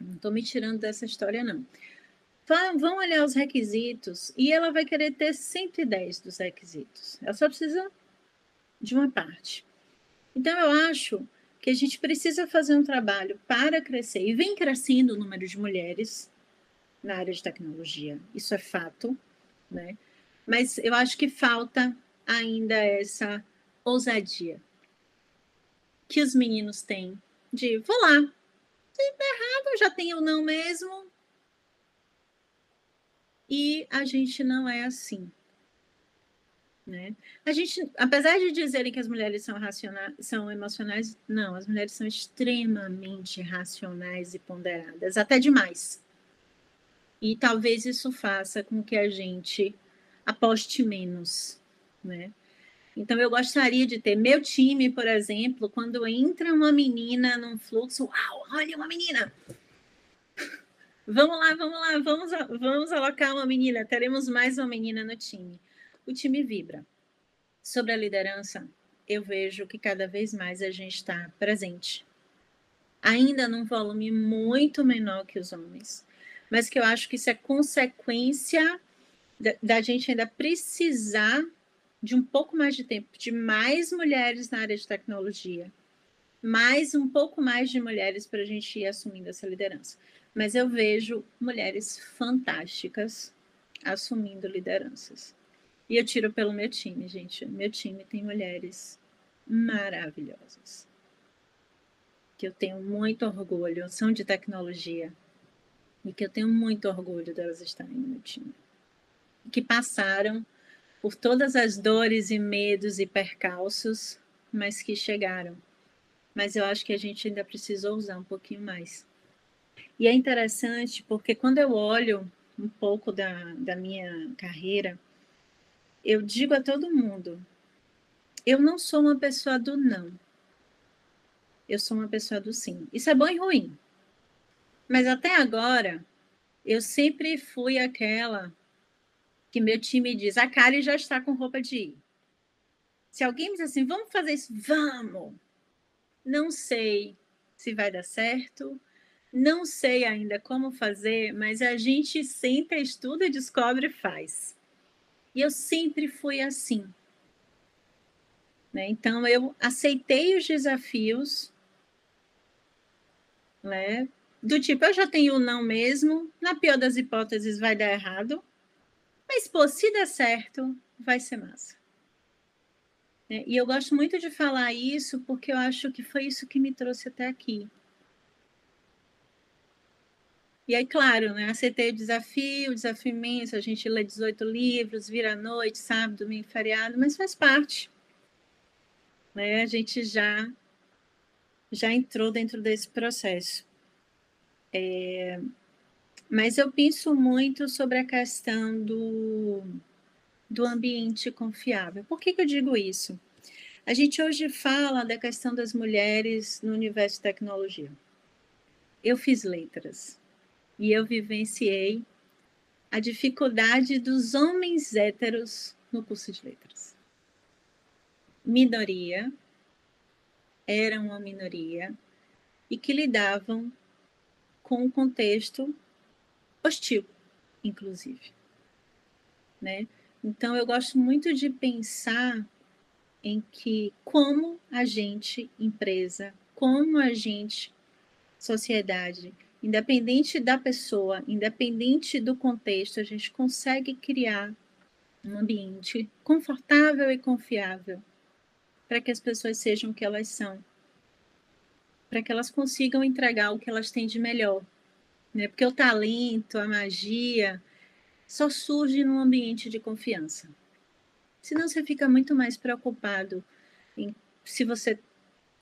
Não estou me tirando dessa história, não. Vão olhar os requisitos e ela vai querer ter 110 dos requisitos. Ela só precisa de uma parte. Então, eu acho que a gente precisa fazer um trabalho para crescer, e vem crescendo o número de mulheres na área de tecnologia, isso é fato, né? Mas eu acho que falta ainda essa ousadia que os meninos têm de vou lá, se der errado, já tenho não mesmo. E a gente não é assim. Né? A gente, apesar de dizerem que as mulheres são racionais, são emocionais, não, as mulheres são extremamente racionais e ponderadas, até demais. E talvez isso faça com que a gente aposte menos, né? Então eu gostaria de ter meu time, por exemplo, quando entra uma menina num fluxo, uau, olha uma menina. Vamos lá, vamos lá, vamos, vamos alocar uma menina, teremos mais uma menina no time. O time vibra. Sobre a liderança, eu vejo que cada vez mais a gente está presente. Ainda num volume muito menor que os homens, mas que eu acho que isso é consequência da, da gente ainda precisar de um pouco mais de tempo, de mais mulheres na área de tecnologia, mais um pouco mais de mulheres para a gente ir assumindo essa liderança. Mas eu vejo mulheres fantásticas assumindo lideranças. E eu tiro pelo meu time, gente. Meu time tem mulheres maravilhosas. Que eu tenho muito orgulho, são de tecnologia, e que eu tenho muito orgulho delas estarem no meu time. Que passaram por todas as dores e medos e percalços, mas que chegaram. Mas eu acho que a gente ainda precisa usar um pouquinho mais. E é interessante porque quando eu olho um pouco da, da minha carreira, eu digo a todo mundo: eu não sou uma pessoa do não. Eu sou uma pessoa do sim. Isso é bom e ruim. Mas até agora, eu sempre fui aquela que meu time diz: a Kari já está com roupa de ir. Se alguém diz assim, vamos fazer isso, vamos. Não sei se vai dar certo, não sei ainda como fazer, mas a gente senta, estuda, descobre e faz. E eu sempre fui assim. Né? Então, eu aceitei os desafios, né? do tipo, eu já tenho o não mesmo, na pior das hipóteses vai dar errado, mas, pô, se der certo, vai ser massa. É, e eu gosto muito de falar isso porque eu acho que foi isso que me trouxe até aqui. E aí, claro, né, aceitei o desafio, o desafio imenso, a gente lê 18 livros, vira à noite, sábado, domingo, feriado, mas faz parte. Né? A gente já, já entrou dentro desse processo. É... Mas eu penso muito sobre a questão do, do ambiente confiável. Por que, que eu digo isso? A gente hoje fala da questão das mulheres no universo de tecnologia. Eu fiz letras e eu vivenciei a dificuldade dos homens héteros no curso de letras. Minoria, era uma minoria, e que lidavam com um contexto hostil, inclusive. Né? Então, eu gosto muito de pensar em que como a gente, empresa, como a gente, sociedade, independente da pessoa, independente do contexto, a gente consegue criar um ambiente confortável e confiável para que as pessoas sejam o que elas são, para que elas consigam entregar o que elas têm de melhor. Né? Porque o talento, a magia, só surge num ambiente de confiança. Senão você fica muito mais preocupado em se você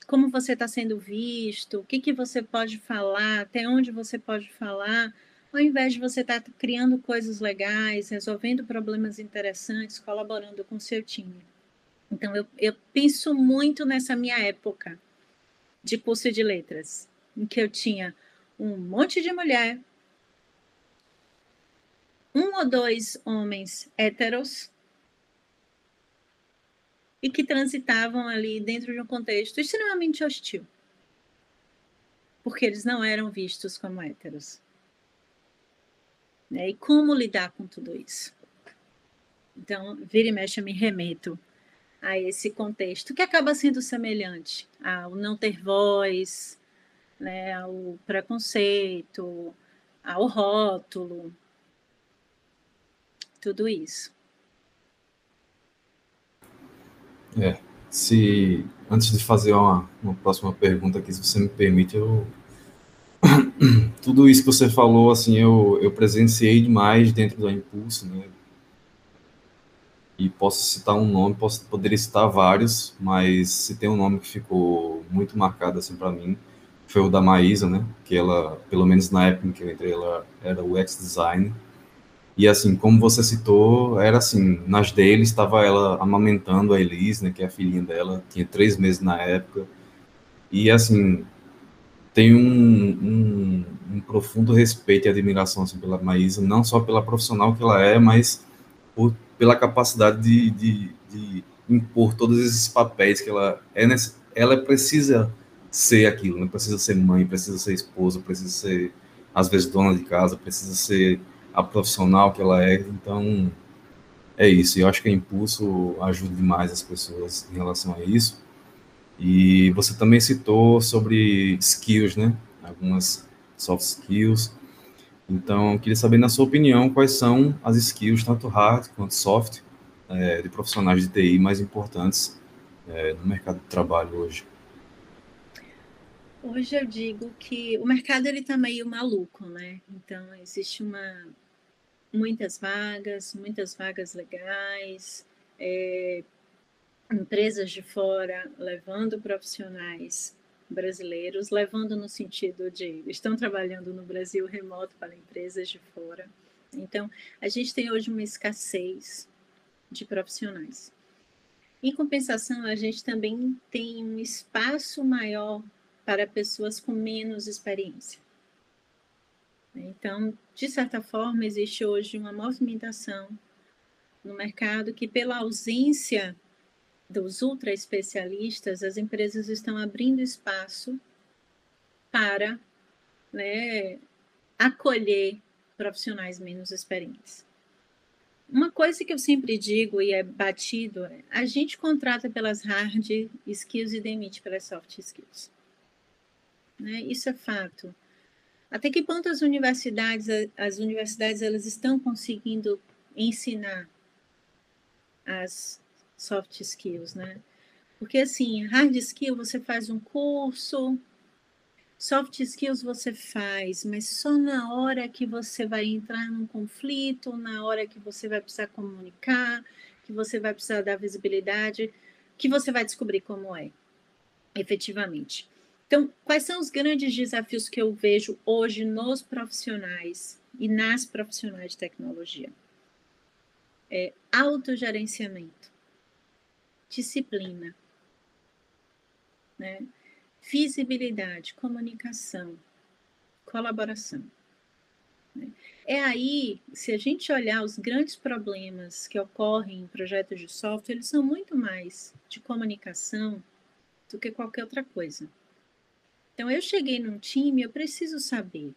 como você está sendo visto, o que, que você pode falar, até onde você pode falar, ao invés de você estar tá criando coisas legais, resolvendo problemas interessantes, colaborando com seu time. Então, eu, eu penso muito nessa minha época de curso de letras, em que eu tinha um monte de mulher, um ou dois homens héteros, e que transitavam ali dentro de um contexto extremamente hostil. Porque eles não eram vistos como héteros. Né? E como lidar com tudo isso? Então, vira e mexe, eu me remeto a esse contexto, que acaba sendo semelhante ao não ter voz, né, ao preconceito, ao rótulo, tudo isso. É, se antes de fazer uma, uma próxima pergunta aqui, se você me permite, eu tudo isso que você falou, assim, eu, eu presenciei demais dentro do Impulso, né? E posso citar um nome, posso, poderia citar vários, mas se tem um nome que ficou muito marcado, assim, para mim, foi o da Maísa, né? Que ela, pelo menos na época em que eu entrei, ela era o ex-design. E assim, como você citou, era assim, nas deles estava ela amamentando a Elise, né, que é a filhinha dela, tinha três meses na época. E assim, tem um, um, um profundo respeito e admiração assim, pela Maísa, não só pela profissional que ela é, mas por, pela capacidade de, de, de, impor todos esses papéis que ela é. Ela precisa ser aquilo, né? precisa ser mãe, precisa ser esposa, precisa ser, às vezes, dona de casa, precisa ser a profissional que ela é. Então, é isso. Eu acho que a Impulso ajuda demais as pessoas em relação a isso. E você também citou sobre skills, né? Algumas soft skills. Então, eu queria saber, na sua opinião, quais são as skills, tanto hard quanto soft, é, de profissionais de TI mais importantes é, no mercado de trabalho hoje. Hoje eu digo que o mercado ele está meio maluco, né? Então existe uma muitas vagas, muitas vagas legais, é, empresas de fora levando profissionais brasileiros, levando no sentido de estão trabalhando no Brasil remoto para empresas de fora. Então, a gente tem hoje uma escassez de profissionais. Em compensação, a gente também tem um espaço maior para pessoas com menos experiência. Então, de certa forma, existe hoje uma movimentação no mercado que, pela ausência dos ultra especialistas, as empresas estão abrindo espaço para né, acolher profissionais menos experientes. Uma coisa que eu sempre digo e é batido é: a gente contrata pelas hard skills e demite pelas soft skills. Né? Isso é fato. Até que ponto as universidades, as universidades elas estão conseguindo ensinar as soft skills, né? Porque assim, hard skill você faz um curso, soft skills você faz, mas só na hora que você vai entrar num conflito, na hora que você vai precisar comunicar, que você vai precisar dar visibilidade, que você vai descobrir como é, efetivamente. Então, quais são os grandes desafios que eu vejo hoje nos profissionais e nas profissionais de tecnologia. É autogerenciamento, disciplina, né? visibilidade, comunicação, colaboração. Né? É aí, se a gente olhar os grandes problemas que ocorrem em projetos de software, eles são muito mais de comunicação do que qualquer outra coisa. Então, eu cheguei num time, eu preciso saber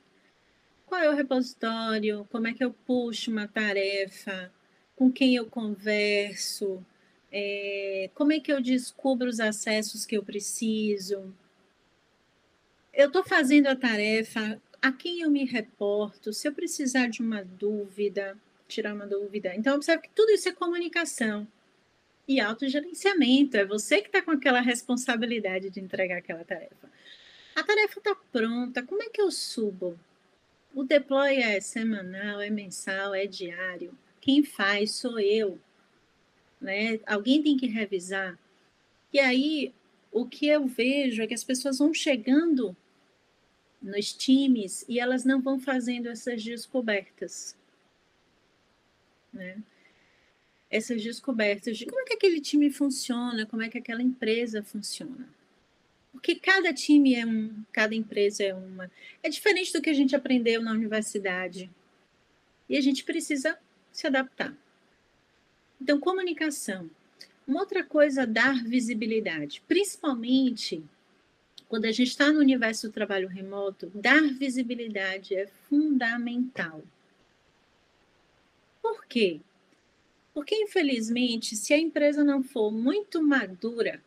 qual é o repositório, como é que eu puxo uma tarefa, com quem eu converso, é, como é que eu descubro os acessos que eu preciso. Eu estou fazendo a tarefa, a quem eu me reporto, se eu precisar de uma dúvida, tirar uma dúvida. Então, observe que tudo isso é comunicação e autogerenciamento. É você que está com aquela responsabilidade de entregar aquela tarefa. A tarefa está pronta, como é que eu subo? O deploy é semanal, é mensal, é diário. Quem faz sou eu. Né? Alguém tem que revisar. E aí, o que eu vejo é que as pessoas vão chegando nos times e elas não vão fazendo essas descobertas. Né? Essas descobertas de como é que aquele time funciona, como é que aquela empresa funciona. Porque cada time é um, cada empresa é uma. É diferente do que a gente aprendeu na universidade. E a gente precisa se adaptar. Então, comunicação. Uma outra coisa, dar visibilidade, principalmente quando a gente está no universo do trabalho remoto, dar visibilidade é fundamental. Por quê? Porque, infelizmente, se a empresa não for muito madura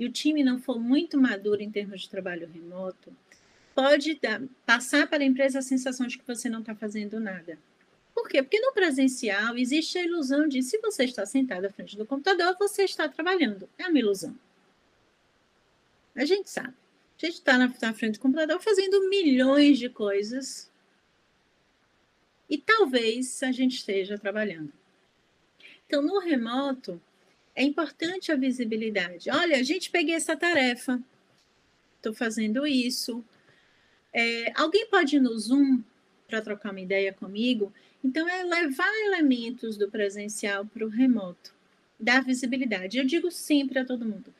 e o time não for muito maduro em termos de trabalho remoto, pode dar, passar para a empresa a sensação de que você não está fazendo nada. Por quê? Porque no presencial existe a ilusão de se você está sentado à frente do computador, você está trabalhando. É uma ilusão. A gente sabe. A gente está na, na frente do computador fazendo milhões de coisas e talvez a gente esteja trabalhando. Então, no remoto, é importante a visibilidade. Olha, a gente peguei essa tarefa, estou fazendo isso. É, alguém pode ir no Zoom para trocar uma ideia comigo? Então, é levar elementos do presencial para o remoto, dar visibilidade. Eu digo sempre a todo mundo: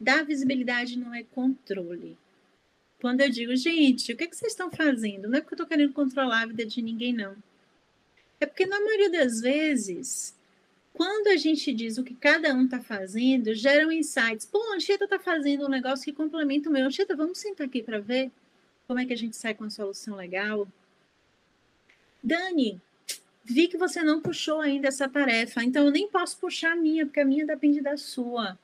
dar visibilidade não é controle. Quando eu digo, gente, o que, é que vocês estão fazendo? Não é porque eu estou querendo controlar a vida de ninguém, não. É porque, na maioria das vezes, quando a gente diz o que cada um está fazendo, geram insights. Pô, a Anchieta está fazendo um negócio que complementa o meu. Anchieta, vamos sentar aqui para ver como é que a gente sai com a solução legal. Dani, vi que você não puxou ainda essa tarefa, então eu nem posso puxar a minha, porque a minha depende da sua.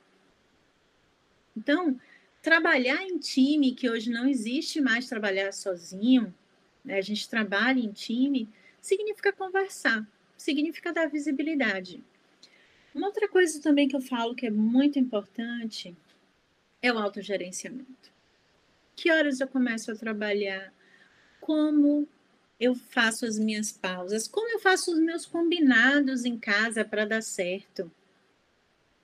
Então, trabalhar em time, que hoje não existe mais trabalhar sozinho, né? a gente trabalha em time, significa conversar, significa dar visibilidade. Uma outra coisa também que eu falo que é muito importante é o autogerenciamento. Que horas eu começo a trabalhar? Como eu faço as minhas pausas? Como eu faço os meus combinados em casa para dar certo?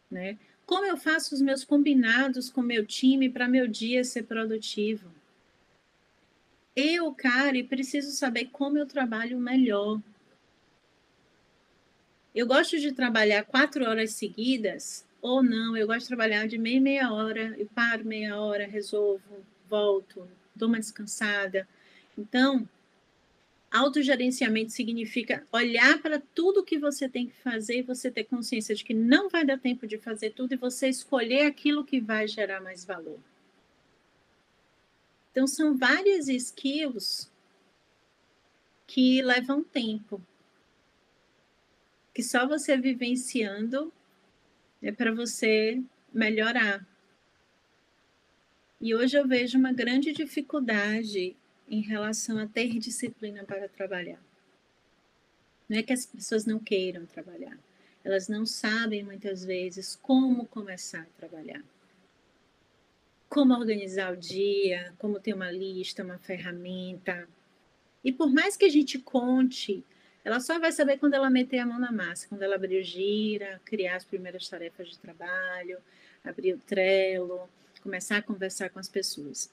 Né? Como eu faço os meus combinados com meu time para meu dia ser produtivo? Eu, Kari, preciso saber como eu trabalho melhor. Eu gosto de trabalhar quatro horas seguidas ou não, eu gosto de trabalhar de meia meia hora, eu paro meia hora, resolvo, volto, dou uma descansada. Então, Autogerenciamento significa olhar para tudo que você tem que fazer e você ter consciência de que não vai dar tempo de fazer tudo e você escolher aquilo que vai gerar mais valor. Então, são várias skills que levam tempo, que só você vivenciando é para você melhorar. E hoje eu vejo uma grande dificuldade em relação a ter disciplina para trabalhar. Não é que as pessoas não queiram trabalhar, elas não sabem muitas vezes como começar a trabalhar. Como organizar o dia, como ter uma lista, uma ferramenta. E por mais que a gente conte, ela só vai saber quando ela meter a mão na massa, quando ela abrir o gira, criar as primeiras tarefas de trabalho, abrir o Trello, começar a conversar com as pessoas.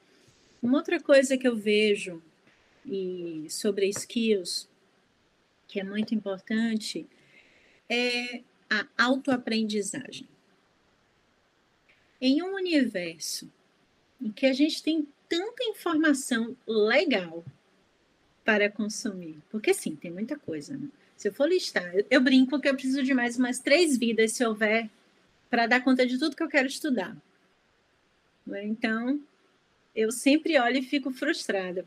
Uma outra coisa que eu vejo e sobre skills que é muito importante, é a autoaprendizagem. Em um universo em que a gente tem tanta informação legal para consumir, porque sim, tem muita coisa, né? Se eu for listar, eu brinco que eu preciso de mais umas três vidas, se houver, para dar conta de tudo que eu quero estudar. Né? Então, eu sempre olho e fico frustrada.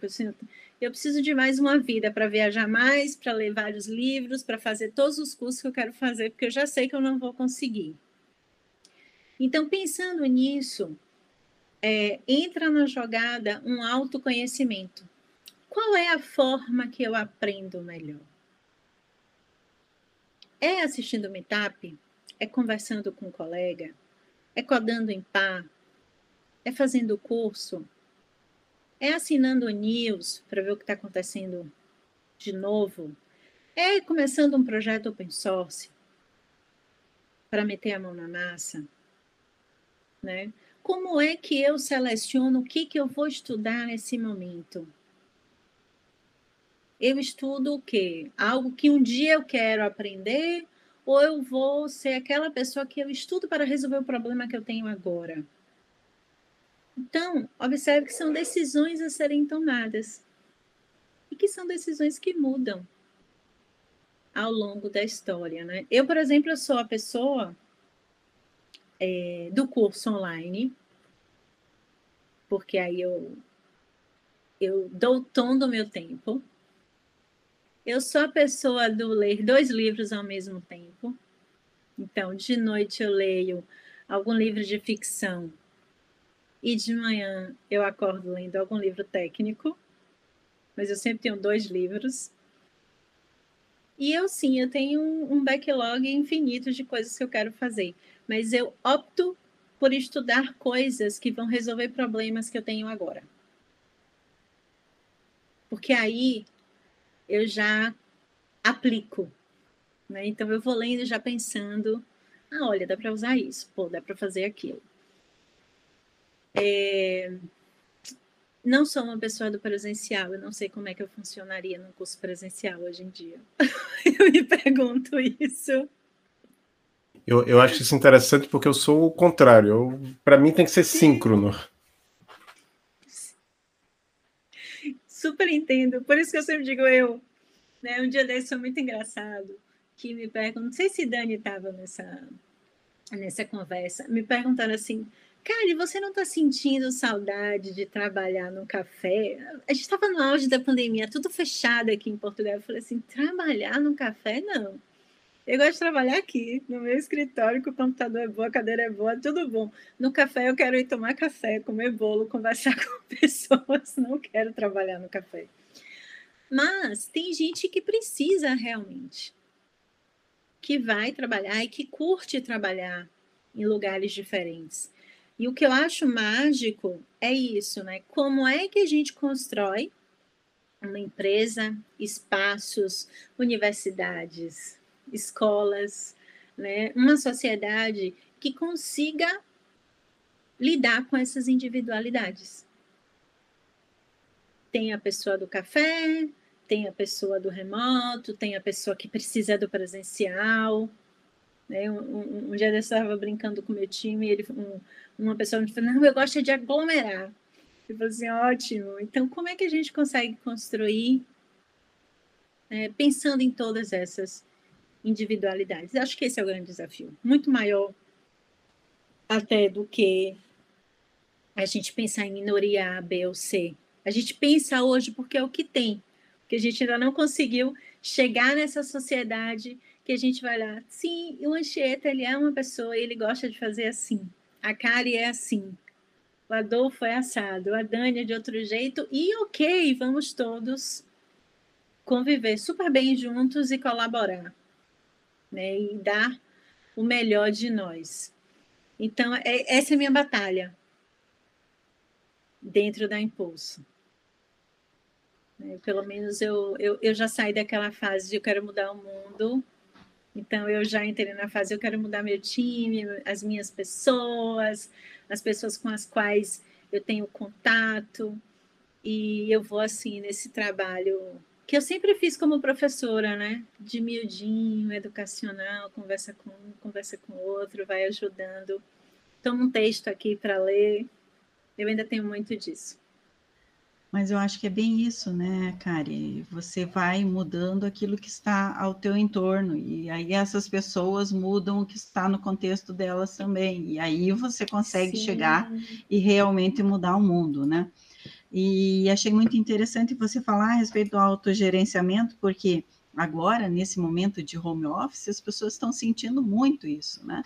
Eu preciso de mais uma vida para viajar mais, para ler vários livros, para fazer todos os cursos que eu quero fazer, porque eu já sei que eu não vou conseguir. Então, pensando nisso, é, entra na jogada um autoconhecimento. Qual é a forma que eu aprendo melhor? É assistindo meetup? É conversando com um colega? É codando em par? É fazendo curso? É assinando news para ver o que está acontecendo de novo? É começando um projeto open source para meter a mão na massa? Né? Como é que eu seleciono o que, que eu vou estudar nesse momento? Eu estudo o quê? Algo que um dia eu quero aprender ou eu vou ser aquela pessoa que eu estudo para resolver o problema que eu tenho agora? Então, observe que são decisões a serem tomadas e que são decisões que mudam ao longo da história, né? Eu, por exemplo, eu sou a pessoa é, do curso online, porque aí eu eu dou o tom do meu tempo. Eu sou a pessoa do ler dois livros ao mesmo tempo. Então, de noite eu leio algum livro de ficção e de manhã eu acordo lendo algum livro técnico, mas eu sempre tenho dois livros. E eu sim, eu tenho um backlog infinito de coisas que eu quero fazer, mas eu opto por estudar coisas que vão resolver problemas que eu tenho agora. Porque aí eu já aplico. Né? Então eu vou lendo já pensando, ah, olha, dá para usar isso, pô, dá para fazer aquilo. É... Não sou uma pessoa do presencial, eu não sei como é que eu funcionaria num curso presencial hoje em dia. eu me pergunto isso. Eu, eu acho isso interessante porque eu sou o contrário. Para mim tem que ser Sim. síncrono. Super entendo. Por isso que eu sempre digo eu. Né? Um dia desse foi muito engraçado. Que me perguntam, não sei se Dani estava nessa, nessa conversa, me perguntaram assim: Cara, você não está sentindo saudade de trabalhar no café? A gente estava no auge da pandemia, tudo fechado aqui em Portugal. Eu falei assim: trabalhar no café? Não. Eu gosto de trabalhar aqui, no meu escritório, que o computador é bom, a cadeira é boa, tudo bom. No café eu quero ir tomar café, comer bolo, conversar com pessoas, não quero trabalhar no café. Mas tem gente que precisa realmente, que vai trabalhar e que curte trabalhar em lugares diferentes. E o que eu acho mágico é isso, né? Como é que a gente constrói uma empresa, espaços, universidades, escolas, né? Uma sociedade que consiga lidar com essas individualidades. Tem a pessoa do café, tem a pessoa do remoto, tem a pessoa que precisa do presencial, né? Um, um, um dia eu estava brincando com meu time, ele, um, uma pessoa me falou, não, eu gosto de aglomerar. Eu falei assim, ótimo. Então, como é que a gente consegue construir é, pensando em todas essas individualidades? Acho que esse é o grande desafio. Muito maior até do que a gente pensar em minoria A, B ou C. A gente pensa hoje porque é o que tem, porque a gente ainda não conseguiu chegar nessa sociedade que a gente vai lá, sim, o Anchieta, ele é uma pessoa, ele gosta de fazer assim. A Kari é assim. O Adolfo é assado, a Dani é de outro jeito. E ok, vamos todos conviver super bem juntos e colaborar. Né? E dar o melhor de nós. Então, é, essa é a minha batalha dentro da Impulso. Né? Pelo menos eu, eu, eu já saí daquela fase de eu quero mudar o mundo então, eu já entrei na fase, eu quero mudar meu time, as minhas pessoas, as pessoas com as quais eu tenho contato, e eu vou, assim, nesse trabalho que eu sempre fiz como professora, né? De miudinho, educacional, conversa com um, conversa com outro, vai ajudando. Toma um texto aqui para ler. Eu ainda tenho muito disso. Mas eu acho que é bem isso, né, Kari? Você vai mudando aquilo que está ao teu entorno, e aí essas pessoas mudam o que está no contexto delas também, e aí você consegue Sim. chegar e realmente mudar o mundo, né? E achei muito interessante você falar a respeito do autogerenciamento, porque agora, nesse momento de home office, as pessoas estão sentindo muito isso, né?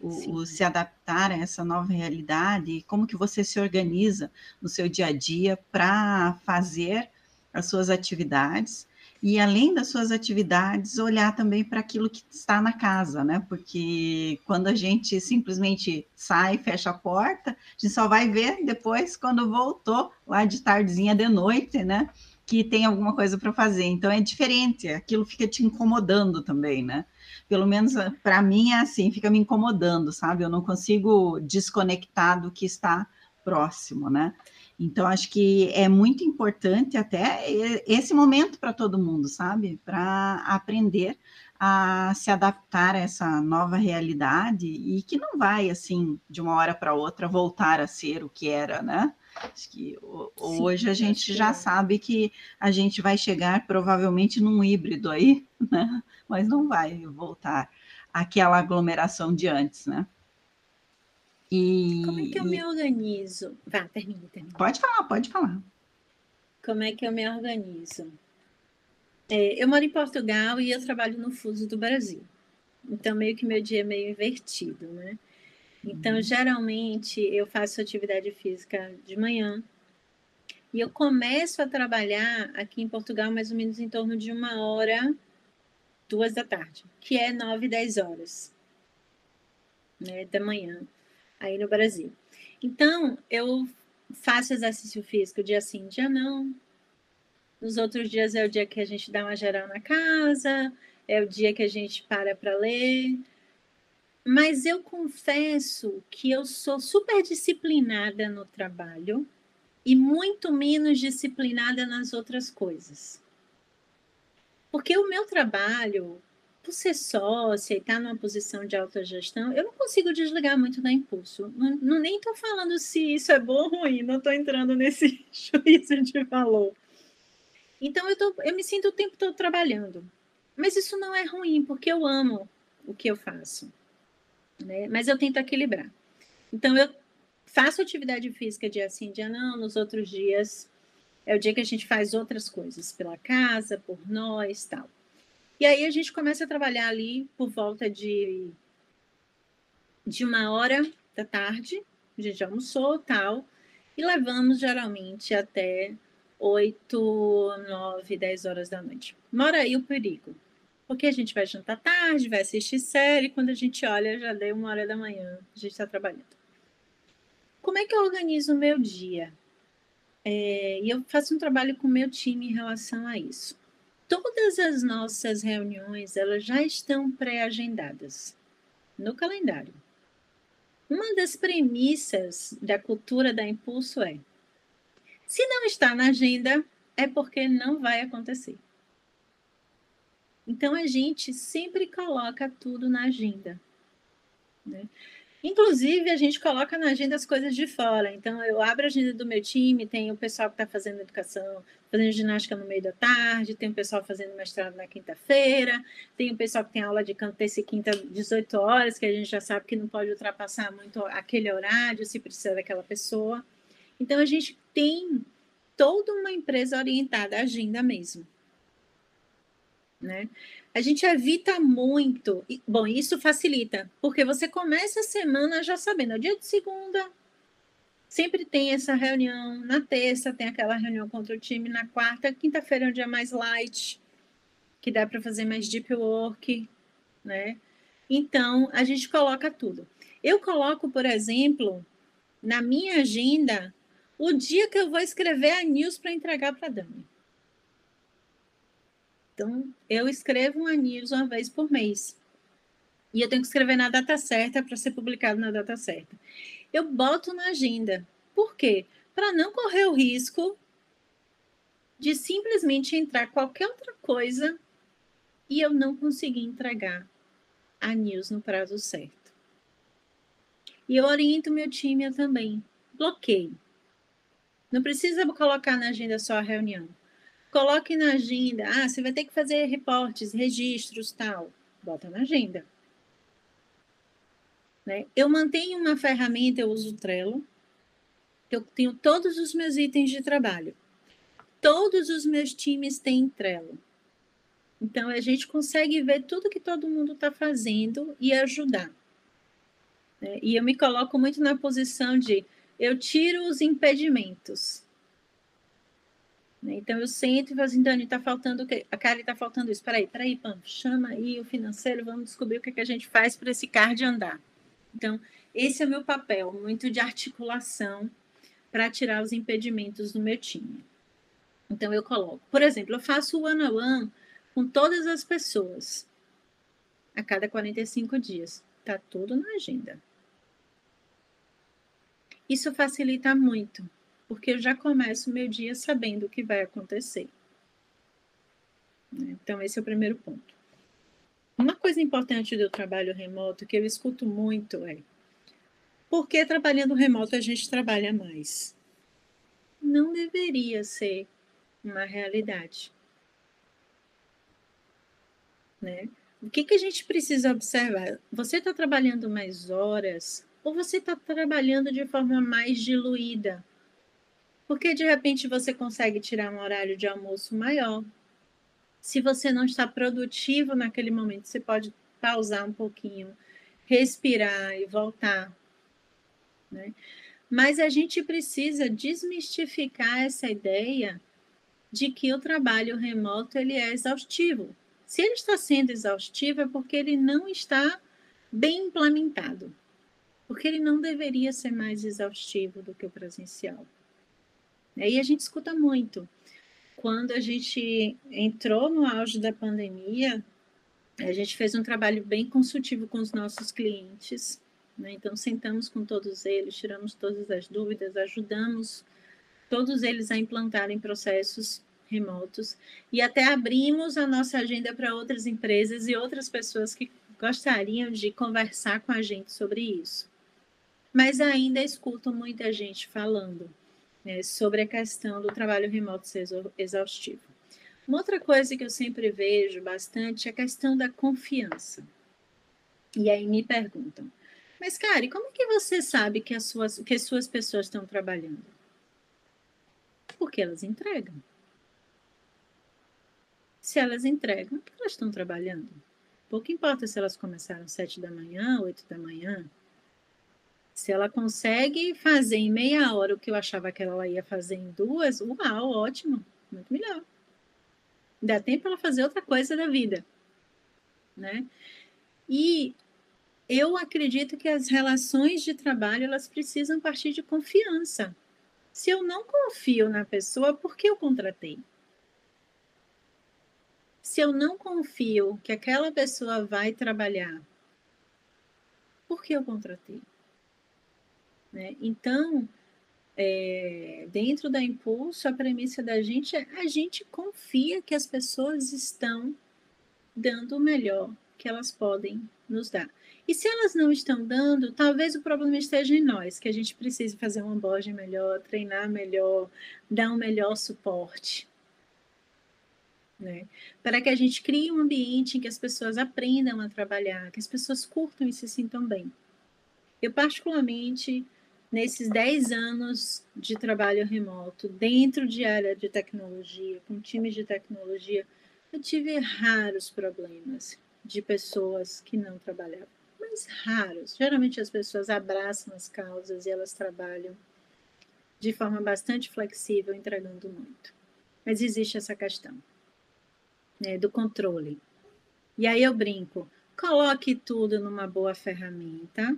O, o, se adaptar a essa nova realidade, como que você se organiza no seu dia a dia para fazer as suas atividades e além das suas atividades, olhar também para aquilo que está na casa, né? Porque quando a gente simplesmente sai, fecha a porta, a gente só vai ver depois quando voltou lá de tardezinha de noite, né? Que tem alguma coisa para fazer. Então é diferente, aquilo fica te incomodando também, né? Pelo menos para mim é assim, fica me incomodando, sabe? Eu não consigo desconectar do que está próximo, né? Então, acho que é muito importante até esse momento para todo mundo, sabe? Para aprender a se adaptar a essa nova realidade e que não vai, assim, de uma hora para outra voltar a ser o que era, né? Acho que hoje Sim, a gente já é. sabe que a gente vai chegar provavelmente num híbrido aí, né? Mas não vai voltar àquela aglomeração de antes, né? E, Como é que eu me organizo? Vá, termine, termine. Pode falar, pode falar. Como é que eu me organizo? É, eu moro em Portugal e eu trabalho no fuso do Brasil. Então, meio que meu dia é meio invertido, né? Então, uhum. geralmente, eu faço atividade física de manhã. E eu começo a trabalhar aqui em Portugal mais ou menos em torno de uma hora, duas da tarde, que é nove, dez horas né, da manhã aí no Brasil. Então, eu faço exercício físico dia sim, dia não. Nos outros dias é o dia que a gente dá uma geral na casa, é o dia que a gente para para ler. Mas eu confesso que eu sou super disciplinada no trabalho e muito menos disciplinada nas outras coisas. Porque o meu trabalho, por ser sócia e estar tá numa posição de autogestão, eu não consigo desligar muito da impulso. Não, não nem estou falando se isso é bom ou ruim, não estou entrando nesse juízo de valor. Então eu, tô, eu me sinto o tempo todo trabalhando. Mas isso não é ruim, porque eu amo o que eu faço. Né? Mas eu tento equilibrar. Então eu faço atividade física dia sim, dia não, nos outros dias é o dia que a gente faz outras coisas pela casa, por nós, tal. E aí a gente começa a trabalhar ali por volta de, de uma hora da tarde, a gente almoçou tal, e levamos geralmente até 8, 9, 10 horas da noite. Mora aí o perigo. Porque a gente vai jantar tarde, vai assistir série, quando a gente olha, já deu uma hora da manhã, a gente está trabalhando. Como é que eu organizo o meu dia? É, e eu faço um trabalho com o meu time em relação a isso todas as nossas reuniões elas já estão pré-agendadas no calendário. Uma das premissas da cultura da impulso é: se não está na agenda, é porque não vai acontecer. Então a gente sempre coloca tudo na agenda. Né? Inclusive, a gente coloca na agenda as coisas de fora. Então, eu abro a agenda do meu time, tem o pessoal que está fazendo educação, fazendo ginástica no meio da tarde, tem o pessoal fazendo mestrado na quinta-feira, tem o pessoal que tem aula de canto terça e quinta, 18 horas, que a gente já sabe que não pode ultrapassar muito aquele horário, se precisa daquela pessoa. Então, a gente tem toda uma empresa orientada à agenda mesmo. Né? A gente evita muito. Bom, isso facilita, porque você começa a semana já sabendo, é dia de segunda, sempre tem essa reunião, na terça tem aquela reunião contra o time, na quarta, quinta-feira é um dia mais light, que dá para fazer mais deep work, né? Então, a gente coloca tudo. Eu coloco, por exemplo, na minha agenda, o dia que eu vou escrever a news para entregar para a Dani. Então, eu escrevo uma news uma vez por mês. E eu tenho que escrever na data certa para ser publicado na data certa. Eu boto na agenda. Por quê? Para não correr o risco de simplesmente entrar qualquer outra coisa e eu não conseguir entregar a news no prazo certo. E eu oriento meu time também. Bloqueio. Não precisa colocar na agenda só a reunião. Coloque na agenda. Ah, você vai ter que fazer reportes, registros, tal. Bota na agenda. Né? Eu mantenho uma ferramenta, eu uso o Trello. Eu tenho todos os meus itens de trabalho. Todos os meus times têm Trello. Então, a gente consegue ver tudo que todo mundo está fazendo e ajudar. Né? E eu me coloco muito na posição de eu tiro os impedimentos. Né? Então, eu sento e falo assim, Dani, está faltando o quê? A Karen está faltando isso. Peraí, peraí, Pam, chama aí o financeiro, vamos descobrir o que, é que a gente faz para esse card andar. Então, esse é o meu papel, muito de articulação para tirar os impedimentos do meu time. Então, eu coloco. Por exemplo, eu faço o one-on-one -on -one com todas as pessoas a cada 45 dias. Está tudo na agenda. Isso facilita muito, porque eu já começo o meu dia sabendo o que vai acontecer. Então, esse é o primeiro ponto. Uma coisa importante do trabalho remoto que eu escuto muito é: por que trabalhando remoto a gente trabalha mais? Não deveria ser uma realidade. Né? O que, que a gente precisa observar? Você está trabalhando mais horas ou você está trabalhando de forma mais diluída? Porque de repente você consegue tirar um horário de almoço maior. Se você não está produtivo naquele momento, você pode pausar um pouquinho, respirar e voltar. Né? Mas a gente precisa desmistificar essa ideia de que o trabalho remoto ele é exaustivo. Se ele está sendo exaustivo é porque ele não está bem implementado porque ele não deveria ser mais exaustivo do que o presencial. E a gente escuta muito. Quando a gente entrou no auge da pandemia, a gente fez um trabalho bem consultivo com os nossos clientes. Né? Então, sentamos com todos eles, tiramos todas as dúvidas, ajudamos todos eles a implantarem processos remotos e até abrimos a nossa agenda para outras empresas e outras pessoas que gostariam de conversar com a gente sobre isso mas ainda escuto muita gente falando né, sobre a questão do trabalho remoto ser exaustivo. Uma outra coisa que eu sempre vejo bastante é a questão da confiança. E aí me perguntam, mas, Kari, como é que você sabe que as suas, que as suas pessoas estão trabalhando? Porque elas entregam. Se elas entregam, elas estão trabalhando. Pouco importa se elas começaram sete da manhã, oito da manhã, se ela consegue fazer em meia hora o que eu achava que ela ia fazer em duas, uau, ótimo, muito melhor. Dá tempo para ela fazer outra coisa da vida, né? E eu acredito que as relações de trabalho elas precisam partir de confiança. Se eu não confio na pessoa, por que eu contratei? Se eu não confio que aquela pessoa vai trabalhar, por que eu contratei? Né? Então, é, dentro da impulso, a premissa da gente é a gente confia que as pessoas estão dando o melhor que elas podem nos dar. E se elas não estão dando, talvez o problema esteja em nós, que a gente precise fazer uma abordagem melhor, treinar melhor, dar um melhor suporte. Né? Para que a gente crie um ambiente em que as pessoas aprendam a trabalhar, que as pessoas curtam e se sintam bem. Eu, particularmente, nesses 10 anos de trabalho remoto, dentro de área de tecnologia, com times de tecnologia, eu tive raros problemas de pessoas que não trabalhavam, mas raros. Geralmente as pessoas abraçam as causas e elas trabalham de forma bastante flexível, entregando muito. Mas existe essa questão né, do controle. E aí eu brinco, coloque tudo numa boa ferramenta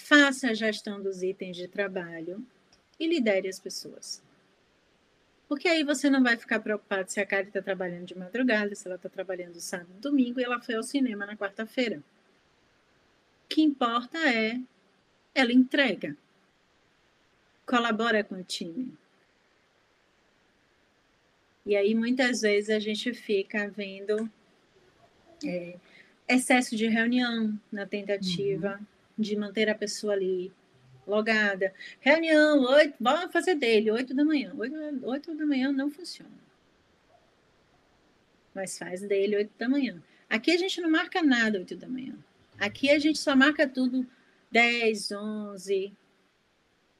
faça a gestão dos itens de trabalho e lidere as pessoas. Porque aí você não vai ficar preocupado se a Kari está trabalhando de madrugada, se ela está trabalhando sábado, domingo e ela foi ao cinema na quarta-feira. O que importa é ela entrega, colabora com o time. E aí, muitas vezes, a gente fica vendo é, excesso de reunião na tentativa uhum. De manter a pessoa ali logada. Reunião, oito, vamos fazer dele, oito da manhã. Oito, oito da manhã não funciona. Mas faz dele oito da manhã. Aqui a gente não marca nada oito da manhã. Aqui a gente só marca tudo dez, onze.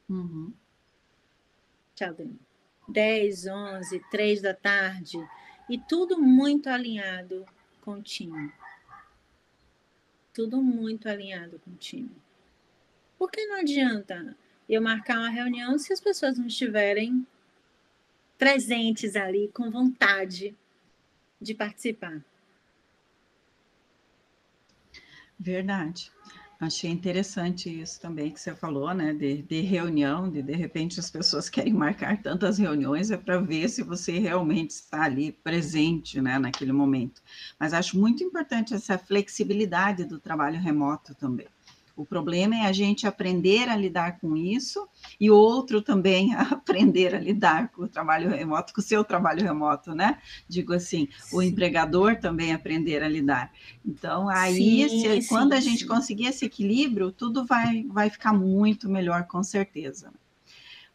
Uhum. Tchau, Dani. 10, 11, 3 da tarde, e tudo muito alinhado com. Tudo muito alinhado com o time. Por que não adianta eu marcar uma reunião se as pessoas não estiverem presentes ali, com vontade de participar? Verdade. Achei interessante isso também que você falou, né? De, de reunião, de de repente as pessoas querem marcar tantas reuniões, é para ver se você realmente está ali presente, né, naquele momento. Mas acho muito importante essa flexibilidade do trabalho remoto também. O problema é a gente aprender a lidar com isso e o outro também a aprender a lidar com o trabalho remoto, com o seu trabalho remoto, né? Digo assim, sim. o empregador também aprender a lidar. Então, aí, sim, se, sim, quando a gente conseguir esse equilíbrio, tudo vai, vai ficar muito melhor, com certeza.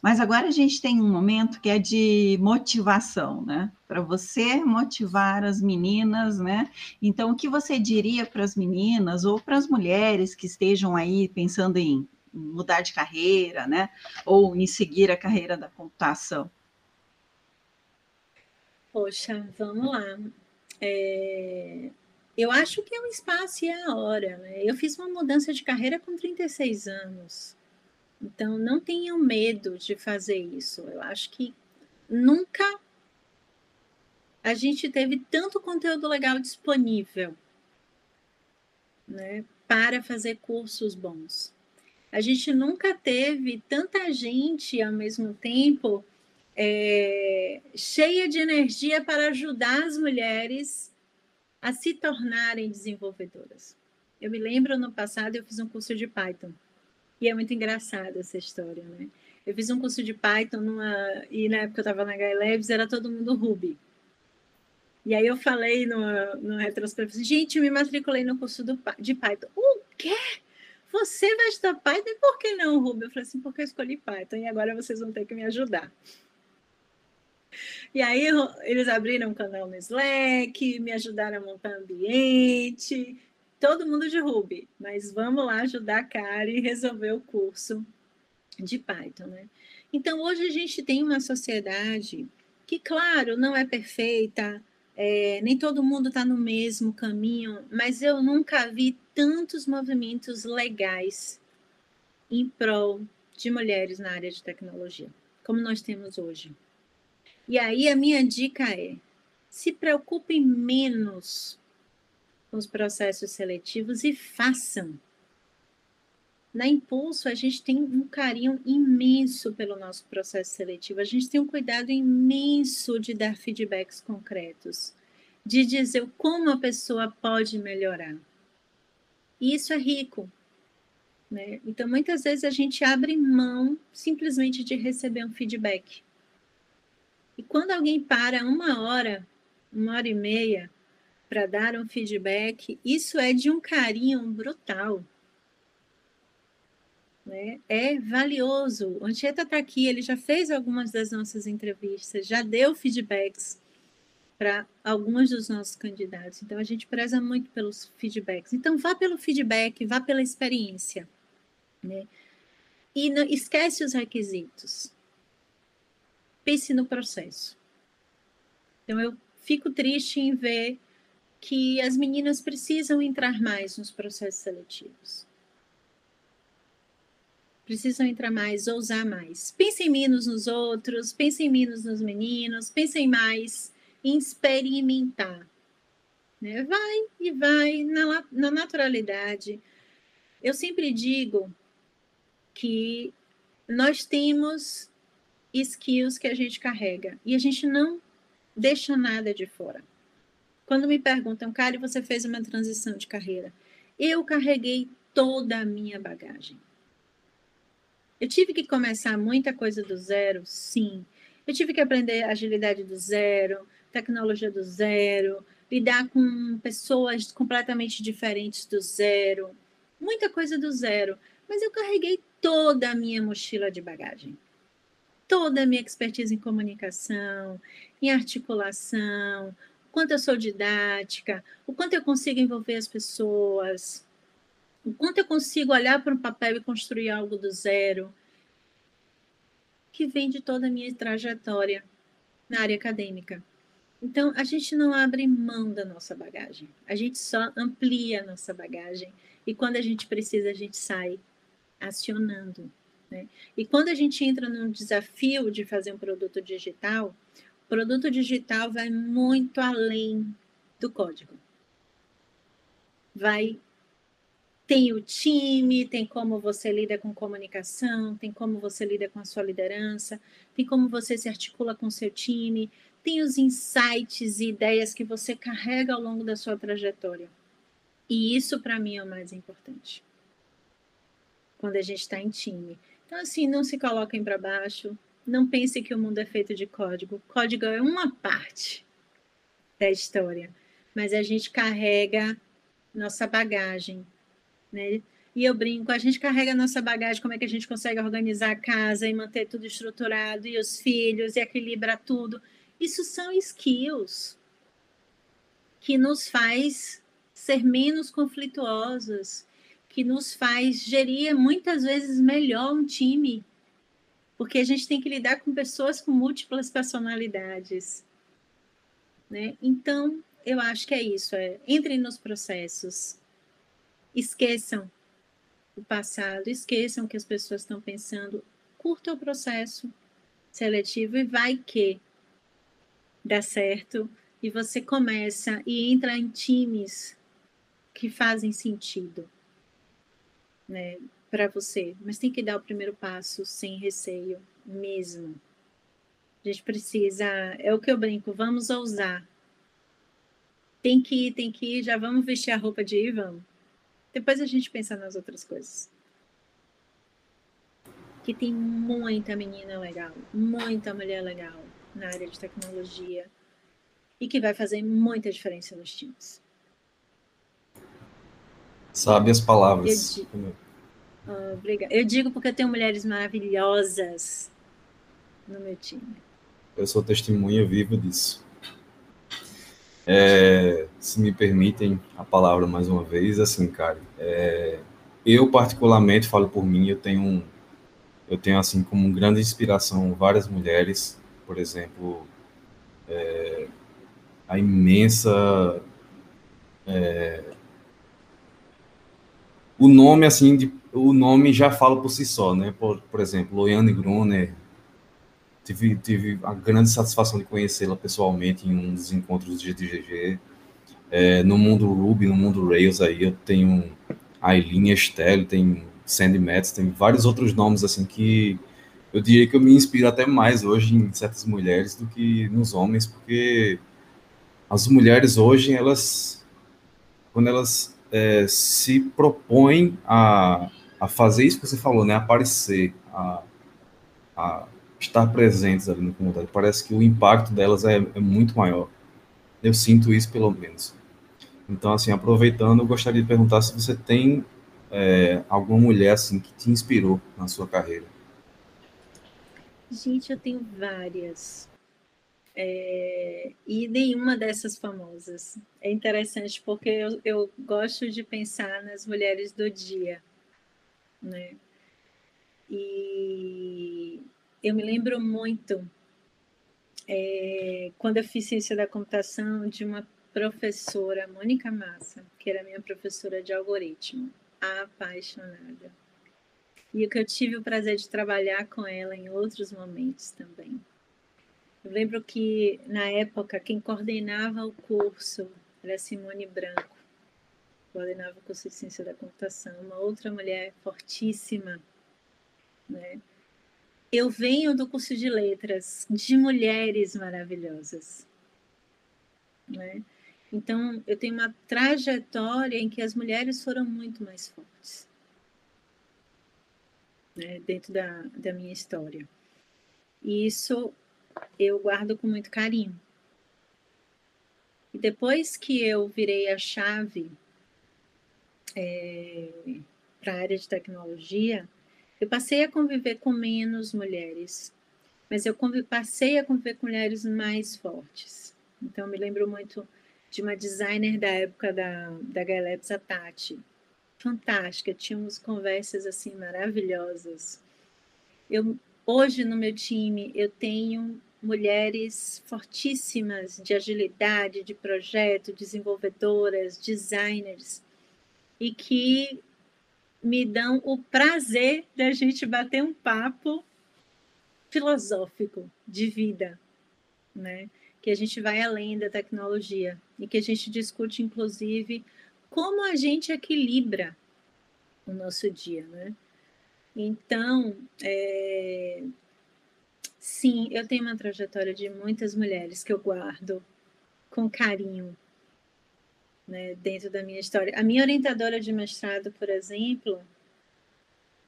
Mas agora a gente tem um momento que é de motivação, né? Para você motivar as meninas, né? Então, o que você diria para as meninas ou para as mulheres que estejam aí pensando em mudar de carreira, né? Ou em seguir a carreira da computação? Poxa, vamos lá. É... Eu acho que é o espaço e é a hora. Né? Eu fiz uma mudança de carreira com 36 anos. Então, não tenham medo de fazer isso. Eu acho que nunca a gente teve tanto conteúdo legal disponível né, para fazer cursos bons. A gente nunca teve tanta gente ao mesmo tempo é, cheia de energia para ajudar as mulheres a se tornarem desenvolvedoras. Eu me lembro no passado eu fiz um curso de Python e é muito engraçada essa história, né? Eu fiz um curso de Python numa, e na época eu estava na HLabs, era todo mundo Ruby. E aí eu falei no, retrospecto, assim, gente, eu me matriculei no curso do, de Python. O quê? Você vai estudar Python e por que não Ruby? Eu falei assim, porque eu escolhi Python e agora vocês vão ter que me ajudar. E aí eles abriram um canal no Slack, me ajudaram a montar ambiente, todo mundo de Ruby, mas vamos lá ajudar a Kari e resolver o curso de Python, né? Então, hoje a gente tem uma sociedade que, claro, não é perfeita, é, nem todo mundo está no mesmo caminho, mas eu nunca vi tantos movimentos legais em prol de mulheres na área de tecnologia, como nós temos hoje. E aí a minha dica é: se preocupem menos com os processos seletivos e façam. Na Impulso, a gente tem um carinho imenso pelo nosso processo seletivo, a gente tem um cuidado imenso de dar feedbacks concretos, de dizer como a pessoa pode melhorar. E isso é rico. Né? Então, muitas vezes a gente abre mão simplesmente de receber um feedback. E quando alguém para uma hora, uma hora e meia, para dar um feedback, isso é de um carinho brutal. Né? É valioso. O Anchieta está aqui, ele já fez algumas das nossas entrevistas, já deu feedbacks para alguns dos nossos candidatos. Então, a gente preza muito pelos feedbacks. Então, vá pelo feedback, vá pela experiência. Né? E não, esquece os requisitos. Pense no processo. Então, eu fico triste em ver que as meninas precisam entrar mais nos processos seletivos. Precisam entrar mais, ousar mais. Pensem menos nos outros, pensem menos nos meninos, pensem mais em experimentar. Né? Vai e vai na, na naturalidade. Eu sempre digo que nós temos skills que a gente carrega e a gente não deixa nada de fora. Quando me perguntam, Kari, você fez uma transição de carreira. Eu carreguei toda a minha bagagem. Eu tive que começar muita coisa do zero, sim. Eu tive que aprender agilidade do zero, tecnologia do zero, lidar com pessoas completamente diferentes do zero, muita coisa do zero. Mas eu carreguei toda a minha mochila de bagagem, toda a minha expertise em comunicação, em articulação, quanto eu sou didática, o quanto eu consigo envolver as pessoas, o quanto eu consigo olhar para um papel e construir algo do zero que vem de toda a minha trajetória na área acadêmica. Então, a gente não abre mão da nossa bagagem, a gente só amplia a nossa bagagem. E quando a gente precisa, a gente sai acionando. Né? E quando a gente entra num desafio de fazer um produto digital, produto digital vai muito além do código. Vai tem o time, tem como você lida com comunicação, tem como você lida com a sua liderança, tem como você se articula com seu time, tem os insights e ideias que você carrega ao longo da sua trajetória. E isso, para mim, é o mais importante. Quando a gente está em time. Então, assim, não se coloquem para baixo, não pense que o mundo é feito de código. Código é uma parte da história, mas a gente carrega nossa bagagem né? E eu brinco, a gente carrega nossa bagagem, como é que a gente consegue organizar a casa e manter tudo estruturado, e os filhos, e equilibrar tudo. Isso são skills que nos faz ser menos conflituosos, que nos faz gerir muitas vezes melhor um time, porque a gente tem que lidar com pessoas com múltiplas personalidades. Né? Então, eu acho que é isso, é entre nos processos, Esqueçam o passado, esqueçam o que as pessoas estão pensando. Curta o processo seletivo e vai que dá certo e você começa e entra em times que fazem sentido, né, para você. Mas tem que dar o primeiro passo sem receio mesmo. A gente precisa, é o que eu brinco, vamos ousar. Tem que ir, tem que ir, já vamos vestir a roupa de ir, vamos. Depois a gente pensa nas outras coisas. Que tem muita menina legal, muita mulher legal na área de tecnologia e que vai fazer muita diferença nos times. Sabe as palavras. Eu oh, obrigada. Eu digo porque eu tenho mulheres maravilhosas no meu time. Eu sou testemunha viva disso. É, se me permitem a palavra mais uma vez, assim, cara, é, eu particularmente falo por mim, eu tenho eu tenho assim como grande inspiração várias mulheres, por exemplo, é, a imensa é, o nome assim de, o nome já fala por si só, né? Por, por exemplo, Loiane Gruner, tive, tive a grande satisfação de conhecê-la pessoalmente em um dos encontros de GTGG. É, no mundo Ruby, no mundo Rails, aí eu tenho a Eileen Estelle, tem Sandy Metz, tem vários outros nomes assim que eu diria que eu me inspiro até mais hoje em certas mulheres do que nos homens, porque as mulheres hoje, elas, quando elas é, se propõem a, a fazer isso que você falou, né, aparecer, a, a estar presentes ali na comunidade. Parece que o impacto delas é, é muito maior. Eu sinto isso, pelo menos. Então, assim, aproveitando, eu gostaria de perguntar se você tem é, alguma mulher assim que te inspirou na sua carreira. Gente, eu tenho várias. É, e nenhuma dessas famosas. É interessante porque eu, eu gosto de pensar nas mulheres do dia, né? E eu me lembro muito, é, quando eu fiz ciência da computação, de uma professora, Mônica Massa, que era minha professora de algoritmo, apaixonada. E o que eu tive o prazer de trabalhar com ela em outros momentos também. Eu lembro que, na época, quem coordenava o curso era Simone Branco, coordenava o curso de Ciência da Computação, uma outra mulher fortíssima, né? eu venho do curso de letras de mulheres maravilhosas. Né? Então, eu tenho uma trajetória em que as mulheres foram muito mais fortes né? dentro da, da minha história. E isso eu guardo com muito carinho. E depois que eu virei a chave é, para a área de tecnologia, eu passei a conviver com menos mulheres, mas eu passei a conviver com mulheres mais fortes. Então, me lembro muito de uma designer da época da, da Galebs, a Tati. Fantástica, tínhamos conversas assim maravilhosas. Eu, hoje no meu time eu tenho mulheres fortíssimas de agilidade, de projeto, desenvolvedoras, designers, e que me dão o prazer da gente bater um papo filosófico de vida, né? Que a gente vai além da tecnologia e que a gente discute, inclusive, como a gente equilibra o nosso dia, né? Então, é... sim, eu tenho uma trajetória de muitas mulheres que eu guardo com carinho né, dentro da minha história. A minha orientadora de mestrado, por exemplo,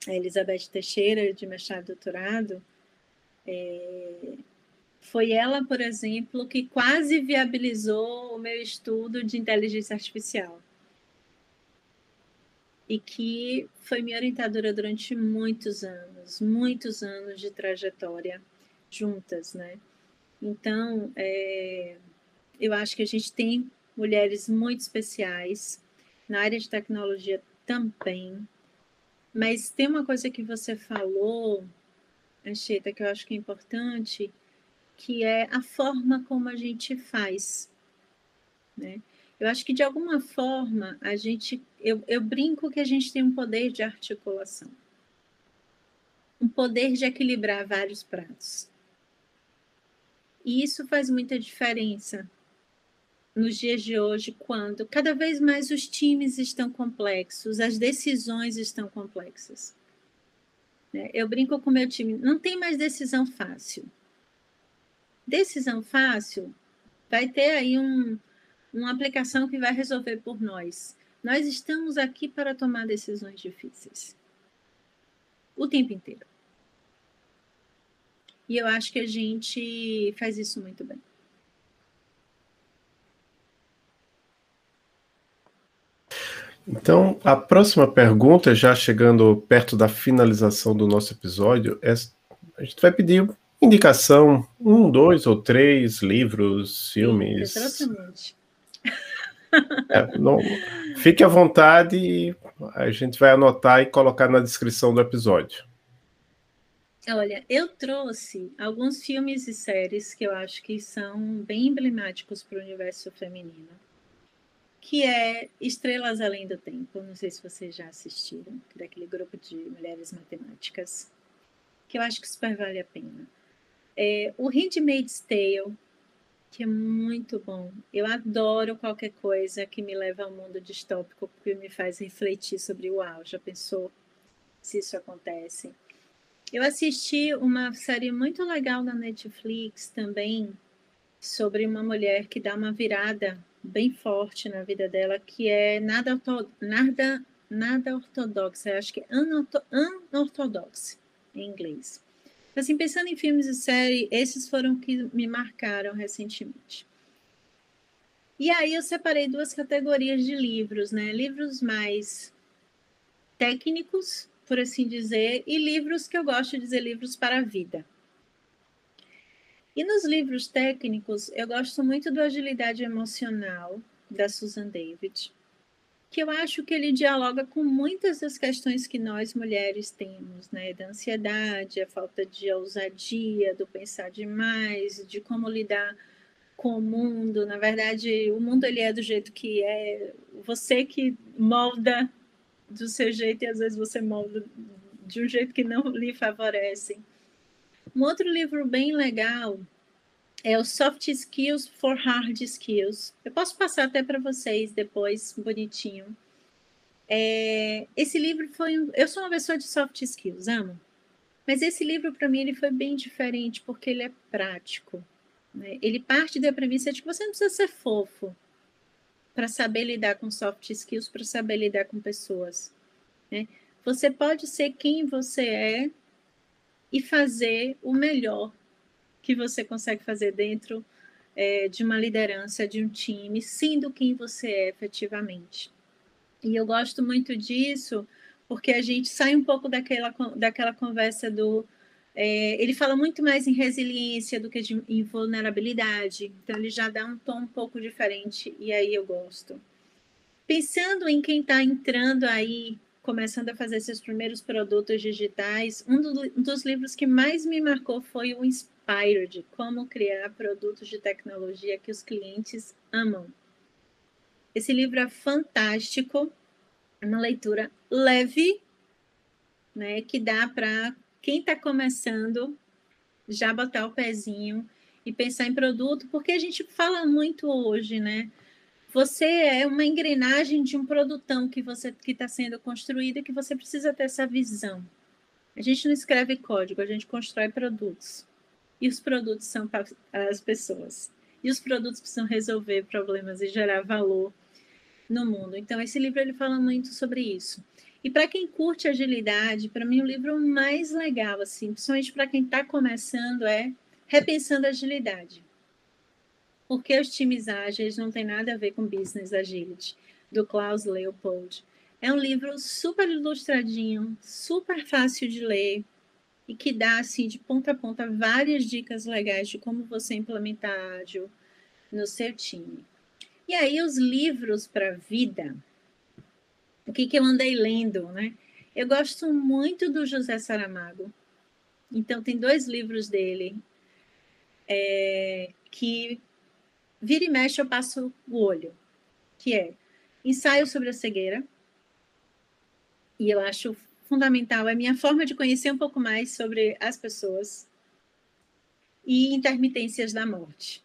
a Elizabeth Teixeira, de mestrado e doutorado, é... foi ela, por exemplo, que quase viabilizou o meu estudo de inteligência artificial e que foi minha orientadora durante muitos anos, muitos anos de trajetória juntas, né? Então, é, eu acho que a gente tem mulheres muito especiais na área de tecnologia também, mas tem uma coisa que você falou, Anchieta, que eu acho que é importante, que é a forma como a gente faz, né? Eu acho que de alguma forma a gente, eu, eu brinco que a gente tem um poder de articulação, um poder de equilibrar vários pratos. E isso faz muita diferença nos dias de hoje, quando cada vez mais os times estão complexos, as decisões estão complexas. Né? Eu brinco com meu time, não tem mais decisão fácil. Decisão fácil vai ter aí um, uma aplicação que vai resolver por nós. Nós estamos aqui para tomar decisões difíceis. O tempo inteiro. E eu acho que a gente faz isso muito bem. Então, a próxima pergunta, já chegando perto da finalização do nosso episódio, é, a gente vai pedir indicação, um, dois ou três livros, filmes. Sim, é, não, fique à vontade e a gente vai anotar e colocar na descrição do episódio. Olha, eu trouxe alguns filmes e séries que eu acho que são bem emblemáticos para o universo feminino, que é Estrelas Além do Tempo. Não sei se vocês já assistiram, daquele grupo de mulheres matemáticas, que eu acho que super vale a pena. É, o Handmaid's Tale, que é muito bom. Eu adoro qualquer coisa que me leva ao mundo distópico, porque me faz refletir sobre o uau, já pensou se isso acontece? Eu assisti uma série muito legal na Netflix também, sobre uma mulher que dá uma virada bem forte na vida dela, que é nada, nada, nada ortodoxa, acho que é unortodoxa em inglês. Assim, pensando em filmes e série, esses foram que me marcaram recentemente. E aí eu separei duas categorias de livros, né? Livros mais técnicos, por assim dizer, e livros que eu gosto de dizer livros para a vida. E nos livros técnicos, eu gosto muito do Agilidade Emocional, da Susan David que eu acho que ele dialoga com muitas das questões que nós mulheres temos, né? Da ansiedade, a falta de ousadia, do pensar demais, de como lidar com o mundo. Na verdade, o mundo ele é do jeito que é, você que molda do seu jeito e às vezes você molda de um jeito que não lhe favorece. Um outro livro bem legal é o Soft Skills for Hard Skills. Eu posso passar até para vocês depois, bonitinho. É, esse livro foi. Eu sou uma pessoa de soft skills, amo. Mas esse livro, para mim, ele foi bem diferente, porque ele é prático. Né? Ele parte da premissa de que você não precisa ser fofo para saber lidar com soft skills, para saber lidar com pessoas. Né? Você pode ser quem você é e fazer o melhor que você consegue fazer dentro é, de uma liderança de um time, sendo quem você é efetivamente. E eu gosto muito disso, porque a gente sai um pouco daquela, daquela conversa do. É, ele fala muito mais em resiliência do que de, em vulnerabilidade, então ele já dá um tom um pouco diferente, e aí eu gosto. Pensando em quem está entrando aí, começando a fazer seus primeiros produtos digitais, um, do, um dos livros que mais me marcou foi o Inspired, Como Criar Produtos de Tecnologia que os Clientes Amam. Esse livro é fantástico, é uma leitura leve, né, que dá para quem está começando já botar o pezinho e pensar em produto, porque a gente fala muito hoje, né? Você é uma engrenagem de um produtão que você que está sendo construído e que você precisa ter essa visão. A gente não escreve código, a gente constrói produtos. E os produtos são para as pessoas. E os produtos precisam resolver problemas e gerar valor no mundo. Então, esse livro ele fala muito sobre isso. E para quem curte agilidade, para mim o livro mais legal, assim, principalmente para quem está começando, é Repensando Agilidade. Porque os times ágeis não tem nada a ver com business agility, do Klaus Leopold. É um livro super ilustradinho, super fácil de ler e que dá assim de ponta a ponta várias dicas legais de como você implementar ágil no seu time. E aí, os livros para a vida, o que, que eu andei lendo, né? Eu gosto muito do José Saramago. Então, tem dois livros dele é, que vira e mexe eu passo o olho, que é Ensaio sobre a Cegueira, e eu acho fundamental, é a minha forma de conhecer um pouco mais sobre as pessoas, e Intermitências da Morte.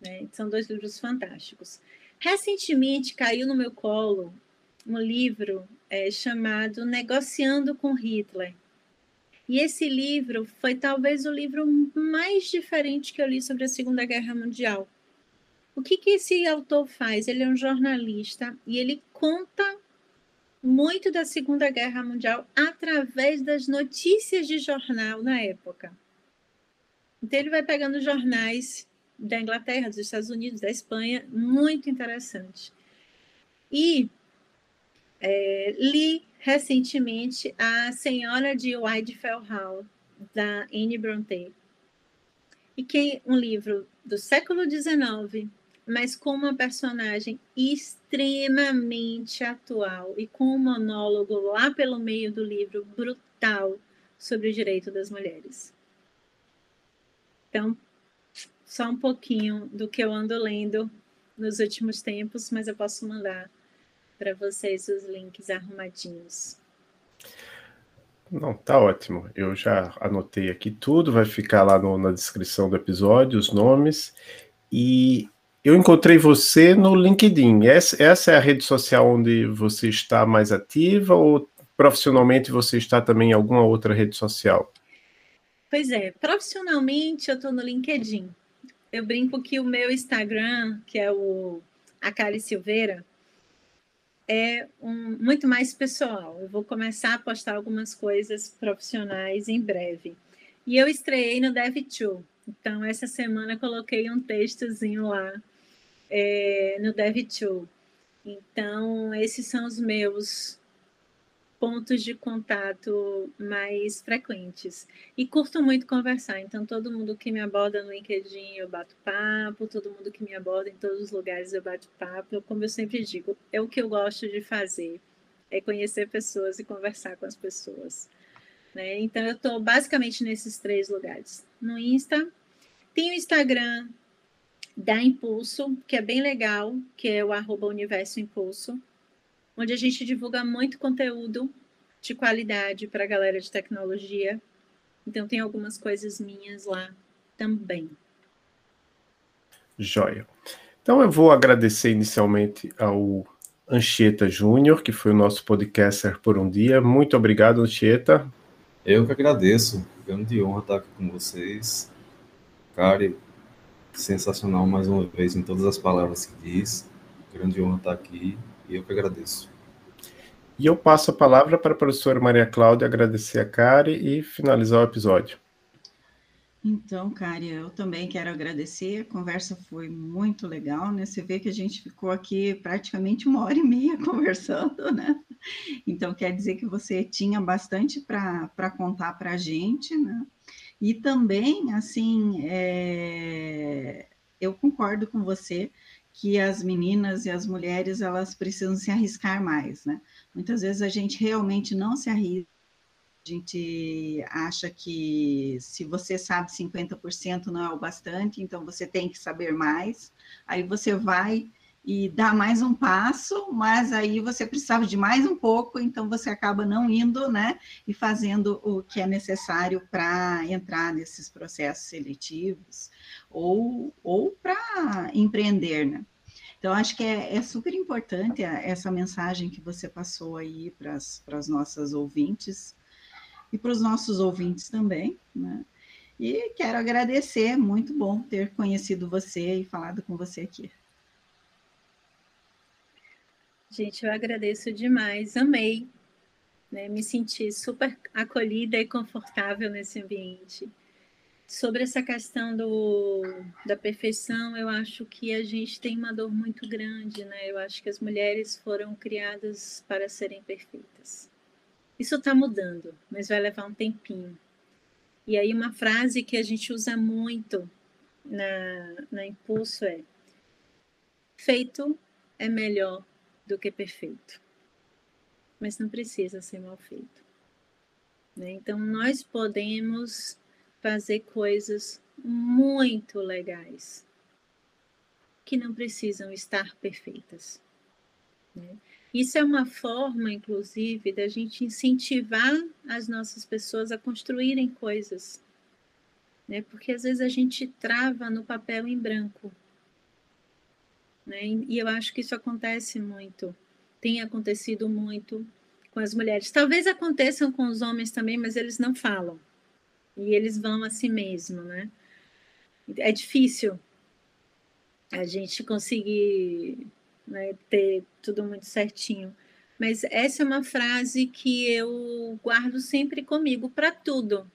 Né? São dois livros fantásticos. Recentemente caiu no meu colo um livro é, chamado Negociando com Hitler. E esse livro foi talvez o livro mais diferente que eu li sobre a Segunda Guerra Mundial. O que, que esse autor faz? Ele é um jornalista e ele conta muito da Segunda Guerra Mundial através das notícias de jornal na época. Então, ele vai pegando jornais da Inglaterra, dos Estados Unidos, da Espanha, muito interessante. E é, li recentemente A Senhora de Whitefell Hall, da Anne Bronte, e que é um livro do século XIX, mas com uma personagem extremamente atual e com um monólogo lá pelo meio do livro brutal sobre o direito das mulheres. Então, só um pouquinho do que eu ando lendo nos últimos tempos, mas eu posso mandar para vocês os links arrumadinhos. Não, tá ótimo. Eu já anotei aqui tudo, vai ficar lá no, na descrição do episódio, os nomes. E eu encontrei você no LinkedIn. Essa, é a rede social onde você está mais ativa ou profissionalmente você está também em alguma outra rede social? Pois é, profissionalmente eu estou no LinkedIn eu brinco que o meu Instagram, que é o Akari Silveira, é um, muito mais pessoal. Eu vou começar a postar algumas coisas profissionais em breve. E eu estreiei no Dev2. Então, essa semana coloquei um textozinho lá é, no Dev2. Então, esses são os meus pontos de contato mais frequentes. E curto muito conversar, então todo mundo que me aborda no LinkedIn eu bato papo, todo mundo que me aborda em todos os lugares eu bato papo. Como eu sempre digo, é o que eu gosto de fazer, é conhecer pessoas e conversar com as pessoas. Né? Então eu estou basicamente nesses três lugares. No Insta, tem o Instagram da Impulso, que é bem legal, que é o arroba Universo Impulso onde a gente divulga muito conteúdo de qualidade para a galera de tecnologia. Então, tem algumas coisas minhas lá também. Joia. Então, eu vou agradecer inicialmente ao Anchieta Júnior, que foi o nosso podcaster por um dia. Muito obrigado, Anchieta. Eu que agradeço. Grande honra estar aqui com vocês. Cara, sensacional mais uma vez em todas as palavras que diz. Grande honra estar aqui e eu que agradeço. E eu passo a palavra para a professora Maria Cláudia agradecer a Kari e finalizar o episódio. Então, Kari, eu também quero agradecer. A conversa foi muito legal, né? Você vê que a gente ficou aqui praticamente uma hora e meia conversando, né? Então, quer dizer que você tinha bastante para contar para a gente, né? E também, assim, é... eu concordo com você que as meninas e as mulheres elas precisam se arriscar mais, né? Muitas vezes a gente realmente não se arrisca a gente acha que se você sabe 50% não é o bastante, então você tem que saber mais. Aí você vai e dá mais um passo, mas aí você precisava de mais um pouco, então você acaba não indo, né? E fazendo o que é necessário para entrar nesses processos seletivos ou, ou para empreender, né? Então, acho que é, é, super importante essa mensagem que você passou aí para as nossas ouvintes, e para os nossos ouvintes também, né? E quero agradecer, muito bom ter conhecido você e falado com você aqui. Gente, eu agradeço demais, amei, né? me senti super acolhida e confortável nesse ambiente. Sobre essa questão do, da perfeição, eu acho que a gente tem uma dor muito grande, né? Eu acho que as mulheres foram criadas para serem perfeitas. Isso está mudando, mas vai levar um tempinho. E aí, uma frase que a gente usa muito na, na Impulso é: feito é melhor do que perfeito, mas não precisa ser mal feito. Né? Então, nós podemos fazer coisas muito legais que não precisam estar perfeitas. Né? Isso é uma forma, inclusive, da gente incentivar as nossas pessoas a construírem coisas, né? Porque às vezes a gente trava no papel em branco, né? E eu acho que isso acontece muito, tem acontecido muito com as mulheres. Talvez aconteçam com os homens também, mas eles não falam e eles vão a si mesmo, né? É difícil a gente conseguir né, ter tudo muito certinho. Mas essa é uma frase que eu guardo sempre comigo para tudo.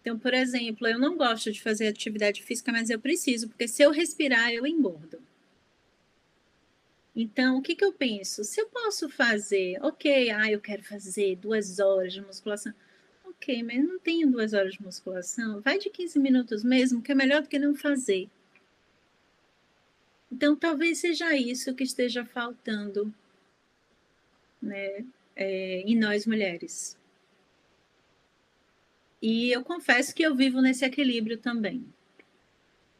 Então, por exemplo, eu não gosto de fazer atividade física, mas eu preciso, porque se eu respirar, eu engordo. Então, o que, que eu penso? Se eu posso fazer, ok, ah, eu quero fazer duas horas de musculação. Ok, mas não tenho duas horas de musculação. Vai de 15 minutos mesmo, que é melhor do que não fazer. Então, talvez seja isso que esteja faltando né, é, em nós mulheres. E eu confesso que eu vivo nesse equilíbrio também.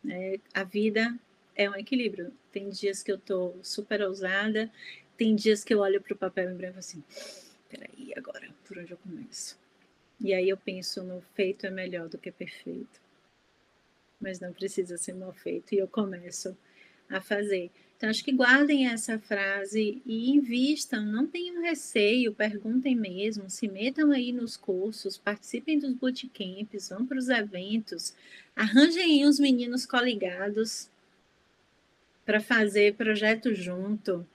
É, a vida é um equilíbrio. Tem dias que eu estou super ousada, tem dias que eu olho para o papel em branco assim, peraí, agora, por onde eu começo? E aí eu penso no feito é melhor do que perfeito. Mas não precisa ser mal feito. E eu começo a fazer. Então, acho que guardem essa frase e invistam, não tenham receio, perguntem mesmo, se metam aí nos cursos, participem dos bootcamps, vão para os eventos, arranjem aí os meninos coligados para fazer projeto junto.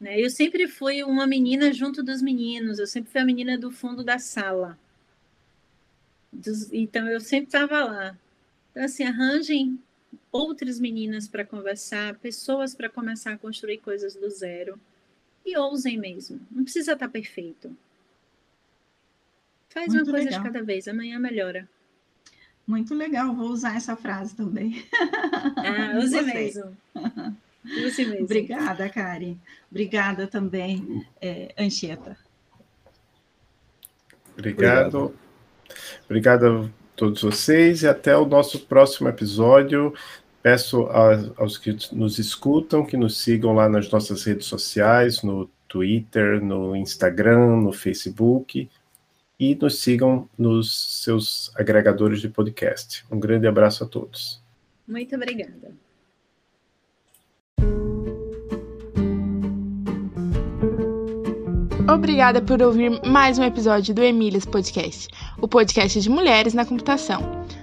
Né? Eu sempre fui uma menina junto dos meninos, eu sempre fui a menina do fundo da sala. Dos, então, eu sempre estava lá. Então, assim, arranjem outras meninas para conversar, pessoas para começar a construir coisas do zero. E ousem mesmo. Não precisa estar tá perfeito. Faz Muito uma coisa legal. de cada vez, amanhã melhora. Muito legal, vou usar essa frase também. Ah, use mesmo. Use mesmo. Obrigada, Karen. Obrigada também, é, Anchieta. Obrigado. Obrigado todos vocês e até o nosso próximo episódio. Peço aos que nos escutam que nos sigam lá nas nossas redes sociais, no Twitter, no Instagram, no Facebook e nos sigam nos seus agregadores de podcast. Um grande abraço a todos. Muito obrigada. Obrigada por ouvir mais um episódio do Emílias Podcast, o podcast de mulheres na computação.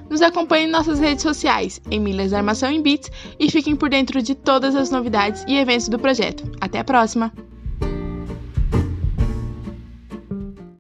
Nos acompanhe em nossas redes sociais, Emílias Armação em Bits, e fiquem por dentro de todas as novidades e eventos do projeto. Até a próxima!